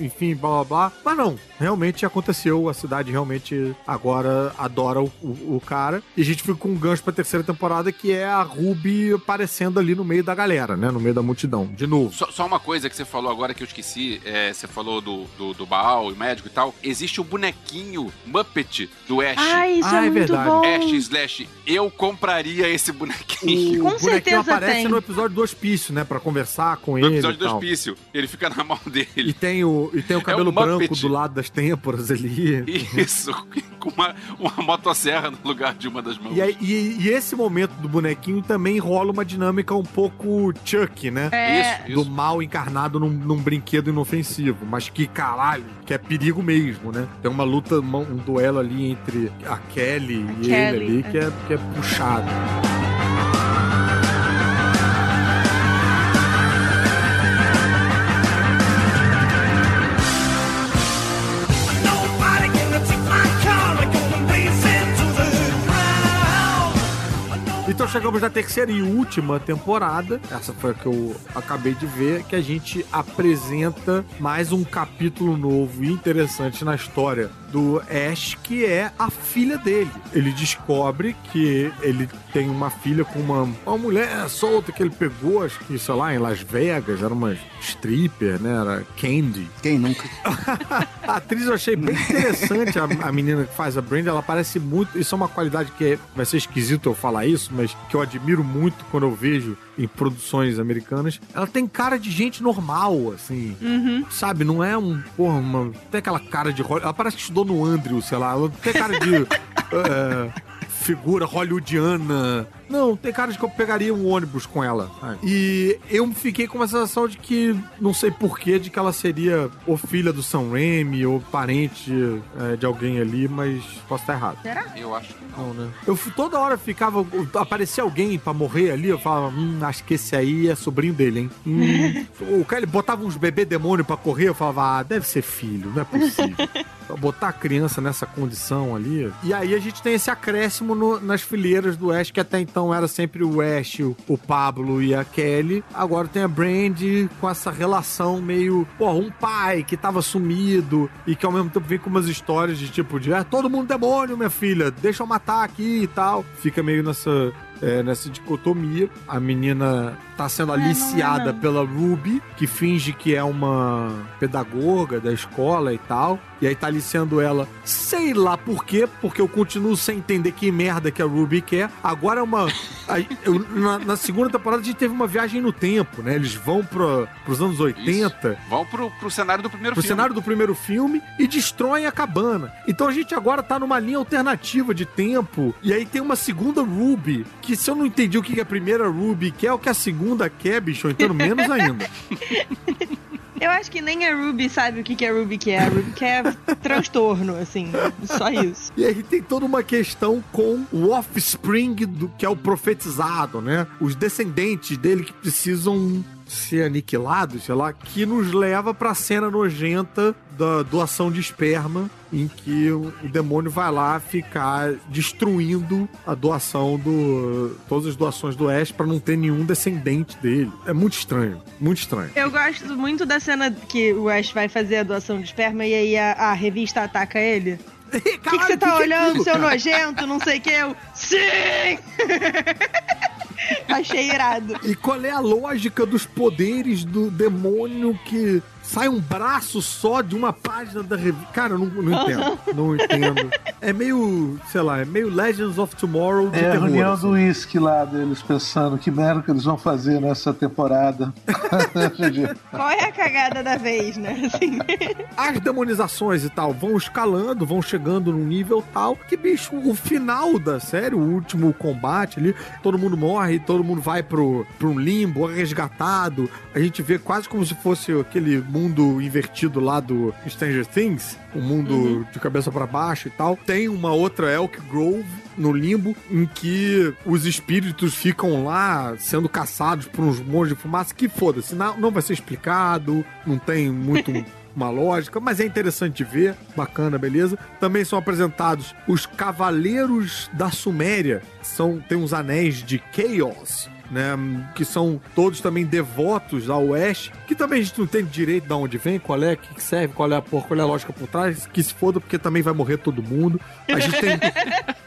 enfim, blá blá blá. Mas não, realmente aconteceu, a cidade realmente agora adora o, o- o cara cara. E a gente fica com um gancho pra terceira temporada, que é a Ruby aparecendo ali no meio da galera, né? No meio da multidão. De novo. Só, só uma coisa que você falou agora que eu esqueci, é, você falou do, do, do Baal, o médico e tal. Existe o bonequinho Muppet do Ash. Ai, isso Ah, é é muito verdade. bom. Ash slash, eu compraria esse bonequinho. Com o bonequinho certeza aparece tem. no episódio do hospício, né? Pra conversar com No ele. episódio e do hospício. Ele fica na mão E dele. tem o, e tem o cabelo É Muppet. branco do lado das têmporas ali. Isso, com uma, uma motosserra no lugar de uma das mãos. E, aí- e- e esse momento do bonequinho também rola uma dinâmica um pouco Chuck, né? É, Isso, Do isso. mal encarnado num, num brinquedo inofensivo, mas que caralho, que é perigo mesmo, né? Tem uma luta, um duelo ali entre a Kelly A e Kelly, ele ali é. que é, que é puxado. Então chegamos na terceira e última temporada. Essa foi a que eu acabei de ver, que a gente apresenta mais um capítulo novo e interessante na história do Ash, que é a filha dele. Ele descobre que ele tem uma filha com uma, uma mulher solta que ele pegou, acho que, sei lá, em Las Vegas, era uma stripper, né? Era Candy. Quem nunca? A atriz eu achei bem interessante, a, a menina que faz a Brenda, ela parece muito. Isso é uma qualidade que é- vai ser esquisito eu falar isso, mas que eu admiro muito quando eu vejo em produções americanas. Ela tem cara de gente normal, assim. Sabe? Não é um. Porra, uma. Tem aquela cara de. Ela parece que estudou no Andrew, sei lá. Ela tem cara de. é, figura hollywoodiana. Não, tem cara de que eu pegaria um ônibus com ela. sabe? E eu fiquei com uma sensação de que, não sei porquê, de que ela seria ou filha do Sam Raimi ou parente é, de alguém ali, mas posso estar errado. Eu acho que não. Não, né? Eu toda hora ficava. Aparecia alguém pra morrer ali, eu falava, hum, acho que esse aí é sobrinho dele, hein? Hum. o cara ele botava uns bebê demônio pra correr, eu falava, ah, deve ser filho, não é possível. Pra botar a criança nessa condição ali. E aí a gente tem esse acréscimo no- nas fileiras do Ash, que até então era sempre o Ash, o, Pablo e a Kelly. Agora tem a Brandy com essa relação meio, pô, um pai que tava sumido e que ao mesmo tempo vem com umas histórias de tipo de, ah, todo mundo demônio, minha filha, deixa eu matar aqui e tal. Fica meio nessa é, nessa dicotomia. A menina tá sendo É, não é aliciada não. pela Ruby, que finge que é uma pedagoga da escola e tal. E aí tá aliciando ela, sei lá por quê, porque eu continuo sem entender que merda que a Ruby quer. Agora é uma. aí, eu- na, na segunda temporada a gente teve uma viagem no tempo, né? Eles vão pro, pros anos 80 Vão pro, pro cenário do primeiro pro filme. cenário do primeiro filme e destroem a cabana. Então a gente agora tá numa linha alternativa de tempo. E aí tem uma segunda Ruby, que se eu não entendi o que que a primeira Ruby quer, o que a segunda quer, bicho, eu entendo menos ainda. Eu acho que nem a Ruby sabe o que, que a Ruby quer. A Ruby quer transtorno, assim. Só isso. E aí tem toda uma questão com o offspring do que é o profetizado, né? Os descendentes dele que precisam ser aniquilados, sei lá, que nos leva pra cena nojenta da doação de esperma, em que o o demônio vai lá ficar destruindo a doação do. todas as doações do Ash pra não ter nenhum descendente dele. É muito estranho, muito estranho. Eu gosto muito da cena que o Ash vai fazer a doação de esperma e aí a, a revista ataca ele. O que, que você tá olhando, seu nojento? Não sei o que. Eu. Sim! Achei irado. E qual é a lógica dos poderes do demônio que sai um braço só de uma página da revista? Cara, eu não, não entendo. Não entendo. É meio, sei lá, é meio Legends of Tomorrow de É a terror. reunião assim. do uísque lá deles pensando que merda que eles vão fazer nessa temporada. Qual é a cagada da vez, né? Assim. As demonizações e tal vão escalando, vão chegando num nível tal que, bicho, o final da série, o último combate ali, todo mundo morre, todo mundo vai pro, pro um limbo, é resgatado. A gente vê quase como se fosse aquele mundo invertido lá do Stranger Things, um mundo de cabeça pra baixo e tal. Tem uma outra Elk Grove no limbo em que os espíritos ficam lá sendo caçados por uns monstros de fumaça que foda-se, não, não vai ser explicado, não tem muito uma lógica, mas é interessante de ver, bacana, beleza. Também são apresentados os Cavaleiros da Suméria, são tem uns anéis de Chaos. Né, que são todos também devotos ao Ash, que também a gente não tem direito de onde vem, qual é, que serve, qual é a porra, qual é a lógica por trás, que se foda, porque também vai morrer todo mundo. A gente tem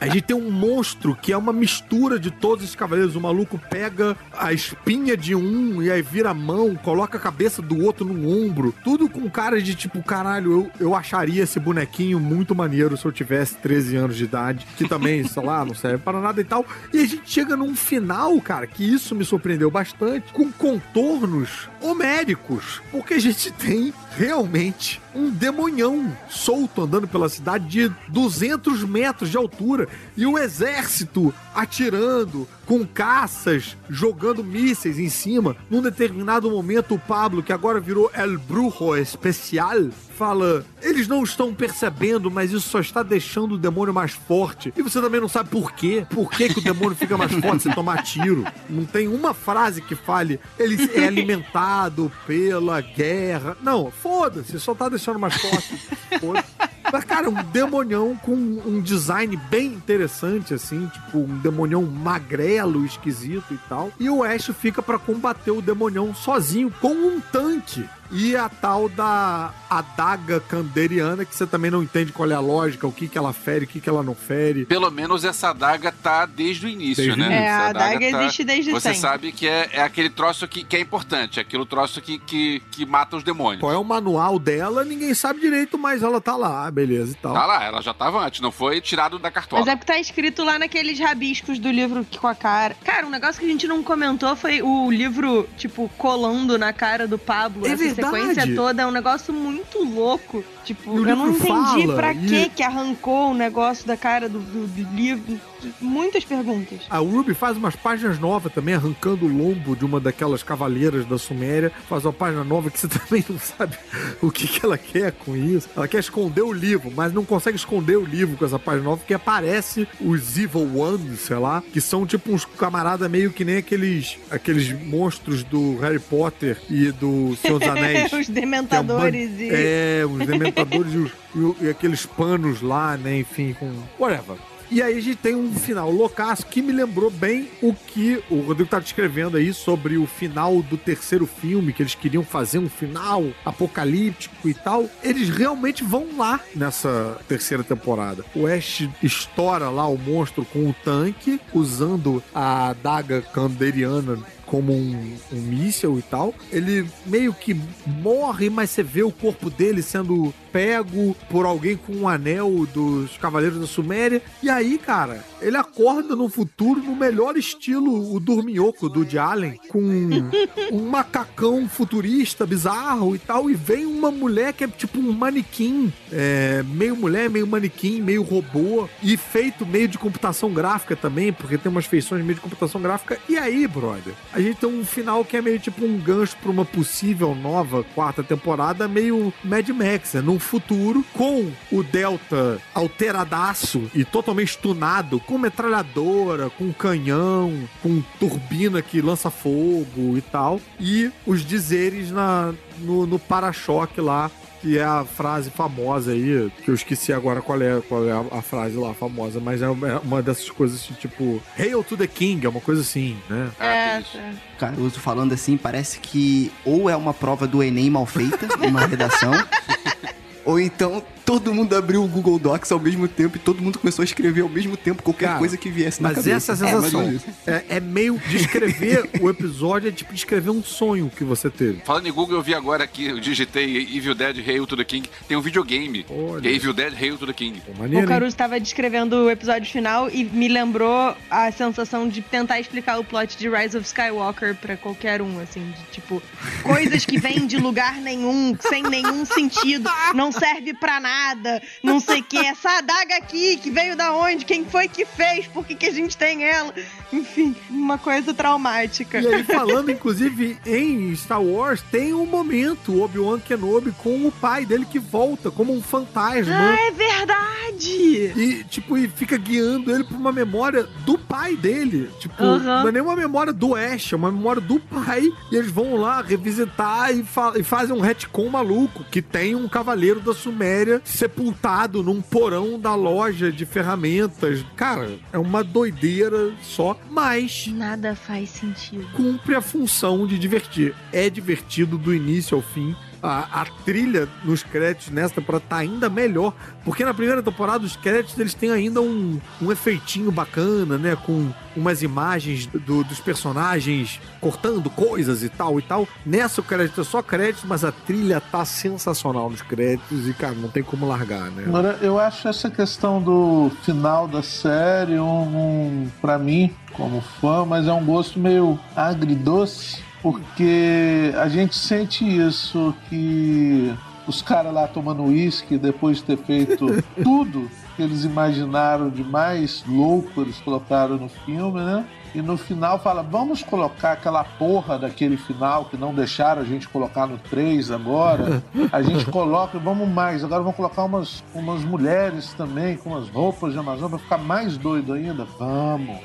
A gente tem um monstro que é uma mistura de todos os cavaleiros. O maluco pega a espinha de um e aí vira a mão, coloca a cabeça do outro no ombro. Tudo com cara de tipo, caralho, eu, eu acharia esse bonequinho muito maneiro se eu tivesse 13 anos de idade. Que também, sei lá, não serve para nada e tal. E a gente chega num final, cara, que isso me surpreendeu bastante, com contornos homéricos. Porque a gente tem realmente um demonhão solto andando pela cidade de 200 metros de altura e o exército atirando com caças, jogando mísseis em cima. Num determinado momento, o Pablo, que agora virou El Brujo Especial, fala: eles não estão percebendo, mas isso só está deixando o demônio mais forte. E você também não sabe por quê. Por que, que o demônio fica mais forte se tomar tiro? Não tem uma frase que fale ele é alimentado pela guerra. Não, foda-se, só tá deixando mais forte. Foda-se. Mas, cara, um demonião com um design bem interessante, assim, tipo, um demonião magrelo, esquisito e tal. E o Ash fica pra combater o demonião sozinho, com um tanque. E a tal da adaga canderiana, que você também não entende qual é a lógica, o que, que ela fere, o que, que ela não fere. Pelo menos essa adaga tá desde o início, Desde né? início. É, Essa a adaga tá- existe desde Você sempre. sabe que é, é aquele troço que, que é importante, é aquele troço que, que, que mata os demônios. Qual é o manual dela, ninguém sabe direito, mas ela tá lá, beleza e tal. Tá lá, ela já tava antes, não foi tirado da cartola. Mas é porque tá escrito lá naqueles rabiscos do livro que- com a cara. Cara, um negócio que a gente não comentou foi o livro, tipo, colando na cara do Pablo. É verdade. Sequência toda é um negócio muito louco. Tipo, eu não entendi fala, pra e- que que arrancou o negócio da cara do, do- do livro. Muitas perguntas. A Ruby faz umas páginas novas também, arrancando o lombo de uma daquelas cavaleiras da Suméria. Faz uma página nova que você também não sabe o que, que ela quer com isso. Ela quer esconder o livro, mas não consegue esconder o livro com essa página nova, porque aparece os Evil Ones, sei lá, que são tipo uns camaradas meio que nem aqueles, aqueles monstros do Harry Potter e do Senhor dos Anéis. Os é dementadores e. É, os dementadores e, os- e e aqueles panos lá, né? Enfim, com. Whatever. E aí a gente tem um final loucaço que me lembrou bem o que o Rodrigo tá descrevendo aí sobre o final do terceiro filme, que eles queriam fazer um final apocalíptico e tal. Eles realmente vão lá nessa terceira temporada. O Ash estoura lá o monstro com o tanque, usando a adaga canderiana como um, um míssel e tal. Ele meio que morre, mas você vê o corpo dele sendo pego por alguém com um anel dos Cavaleiros da Suméria. E aí, cara, ele acorda no futuro no melhor estilo o Dorminhoco do de Allen, com um macacão futurista bizarro e tal. E vem uma mulher que é tipo um manequim, é, meio mulher, meio manequim, meio robô, e feito meio de computação gráfica também, porque tem umas feições meio de computação gráfica. E aí, brother, a gente tem um final que é meio tipo um gancho pra uma possível nova quarta temporada, meio Mad Max? Num futuro, com o Delta alteradaço e totalmente tunado, com metralhadora, com canhão, com turbina que lança fogo e tal, e os dizeres na, no, no para-choque lá que é a frase famosa aí, que eu esqueci agora qual é, qual é a, a frase lá famosa, mas é uma, é uma dessas coisas assim, tipo, Hail to the King, é uma coisa assim, né? Ah, É, é. Caruso falando assim, parece que ou é uma prova do Enem mal feita, uma redação, ou então todo mundo abriu o Google Docs ao mesmo tempo e todo mundo começou a escrever ao mesmo tempo qualquer Cara, coisa que viesse na Mas cabeça. essa é a sensação. menos. É, é meio descrever o episódio, é tipo descrever um sonho que você teve. Falando em Google, eu vi agora aqui, eu digitei Evil Dead Hail to the King. Tem um videogame. Olha. Que é Evil Dead Hail to the King. Pô, O maneiro, hein? Caruso estava descrevendo o episódio final e me lembrou a sensação de tentar explicar o plot de Rise of Skywalker pra qualquer um, assim, de tipo, coisas que vêm de lugar nenhum, sem nenhum sentido, não serve pra nada, não sei o que. Essa adaga aqui, que veio da onde? Quem foi que fez? Por que, que a gente tem ela? Enfim, uma coisa traumática. E aí, falando, inclusive, em Star Wars, tem um momento, o Obi-Wan Kenobi com o pai dele que volta como um fantasma. Ah, é verdade! E, tipo, e fica guiando ele pra uma memória do pai dele. Tipo, Aham. não é nem uma memória do Ash, é uma memória do pai. E eles vão lá revisitar e, fa- e fazem um retcon maluco, que tem um cavaleiro da Suméria sepultado num porão da loja de ferramentas. Cara, é uma doideira só, mas Nada faz sentido. cumpre a função de divertir. É divertido do início ao fim. A, a trilha nos créditos nessa temporada tá ainda melhor. Porque na primeira temporada os créditos eles têm ainda um, um efeitinho bacana, né? Com umas imagens do- dos personagens cortando coisas e tal e tal. Nessa o crédito é só crédito, mas a trilha tá sensacional nos créditos e, cara, não tem como largar, né? Agora, eu acho essa questão do final da série um, um para mim, como fã, mas é um gosto meio agridoce, porque a gente sente isso que os caras lá tomando uísque depois de ter feito tudo que eles imaginaram de mais louco eles colocaram no filme, né? E no final fala, vamos colocar aquela porra daquele final que não deixaram a gente colocar no 3 agora. A gente coloca, vamos mais, agora vamos colocar umas, umas mulheres também com umas roupas de Amazônia pra ficar mais doido ainda. Vamos.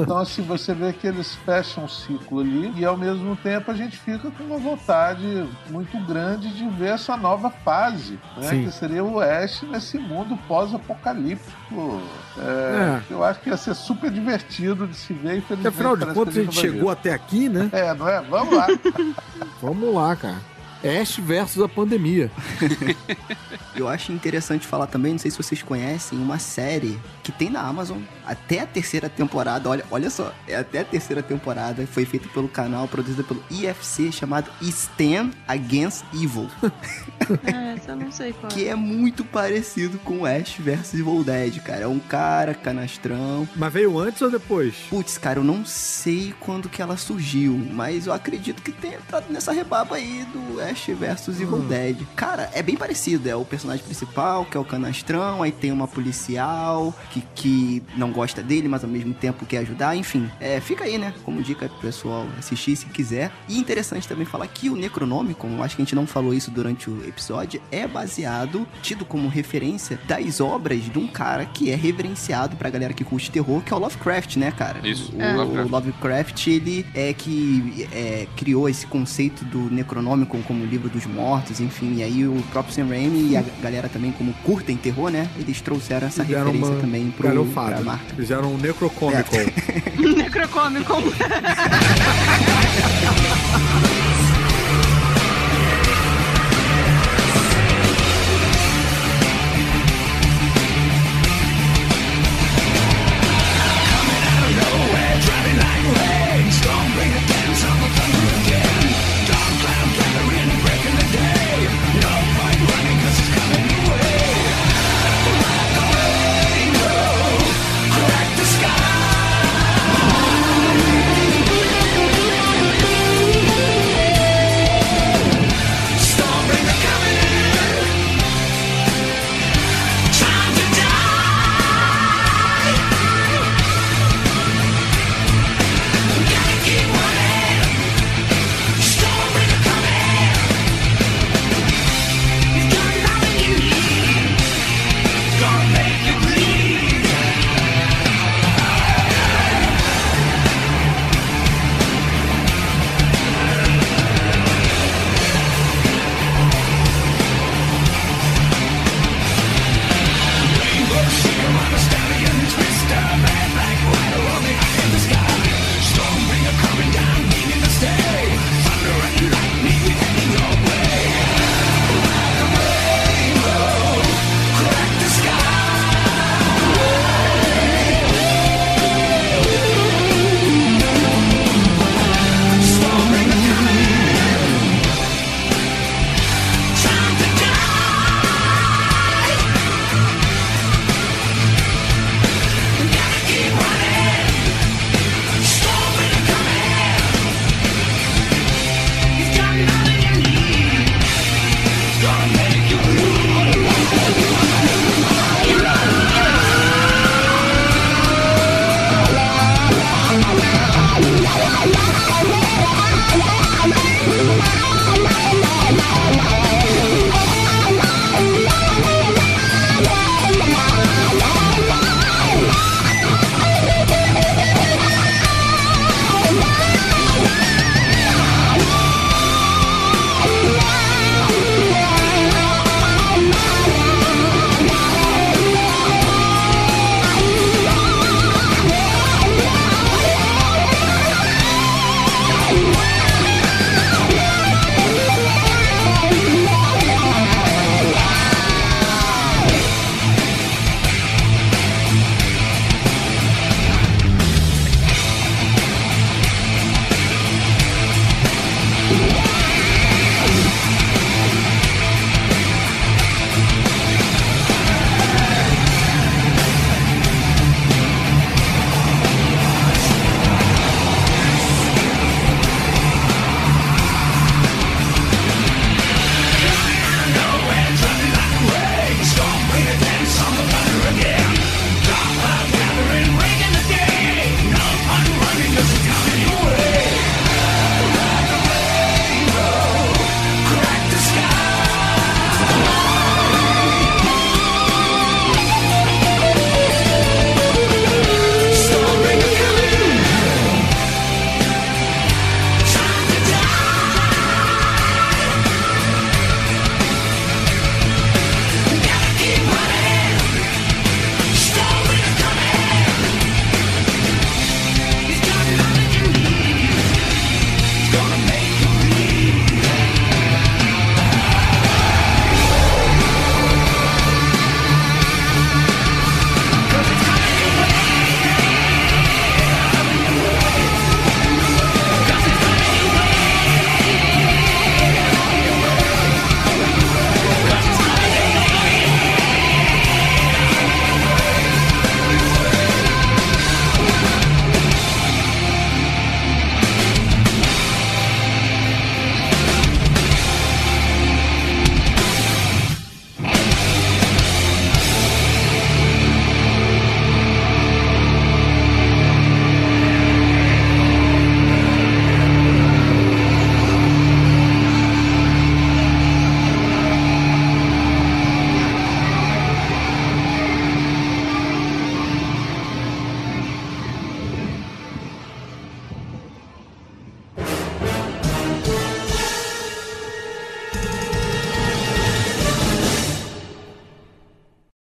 Então assim, você vê que eles fecham um ciclo ali e ao mesmo tempo a gente fica com uma vontade muito grande de ver essa nova fase, né? Que seria o Ash nesse mundo pós-apocalíptico. É, É. Eu acho que ia ser super divertido de se ver. Infelizmente, afinal de contas a gente vai chegou até aqui, né? É, não é? Vamos lá. Vamos lá, cara. Ash versus a pandemia. Eu acho interessante falar também, não sei se vocês conhecem, uma série que tem na Amazon até a terceira temporada. Olha, olha só, é até a terceira temporada. Foi feita pelo canal, produzida pelo IFC, chamado Stand Against Evil. É, essa eu não sei qual. que é muito parecido com Ash vs Evil Dead, cara. É um cara canastrão. Mas veio antes ou depois? Putz, cara, eu não sei quando que ela surgiu, mas eu acredito que tenha entrado nessa rebaba aí do Ash vs Evil Dead. Cara, é bem parecido. É o personagem principal, que é o canastrão, aí tem uma policial que, que não gosta dele, mas ao mesmo tempo quer ajudar. Enfim, é, fica aí, né? Como dica pro pessoal assistir se quiser. E interessante também falar que o Necronômico, acho que a gente não falou isso durante o episódio, é baseado, tido como referência das obras de um cara que é reverenciado pra galera que curte terror, que é o Lovecraft, né, cara? Isso, O, é. o Lovecraft, ele é que é, criou esse conceito do Necronômico como livro dos mortos, enfim. E aí o próprio Sam Raimi e a galera também, como curtem terror, né? Eles trouxeram essa referência uma também pro, pra galhofada. marca. Fizeram um Necrocomical. Necrocômico.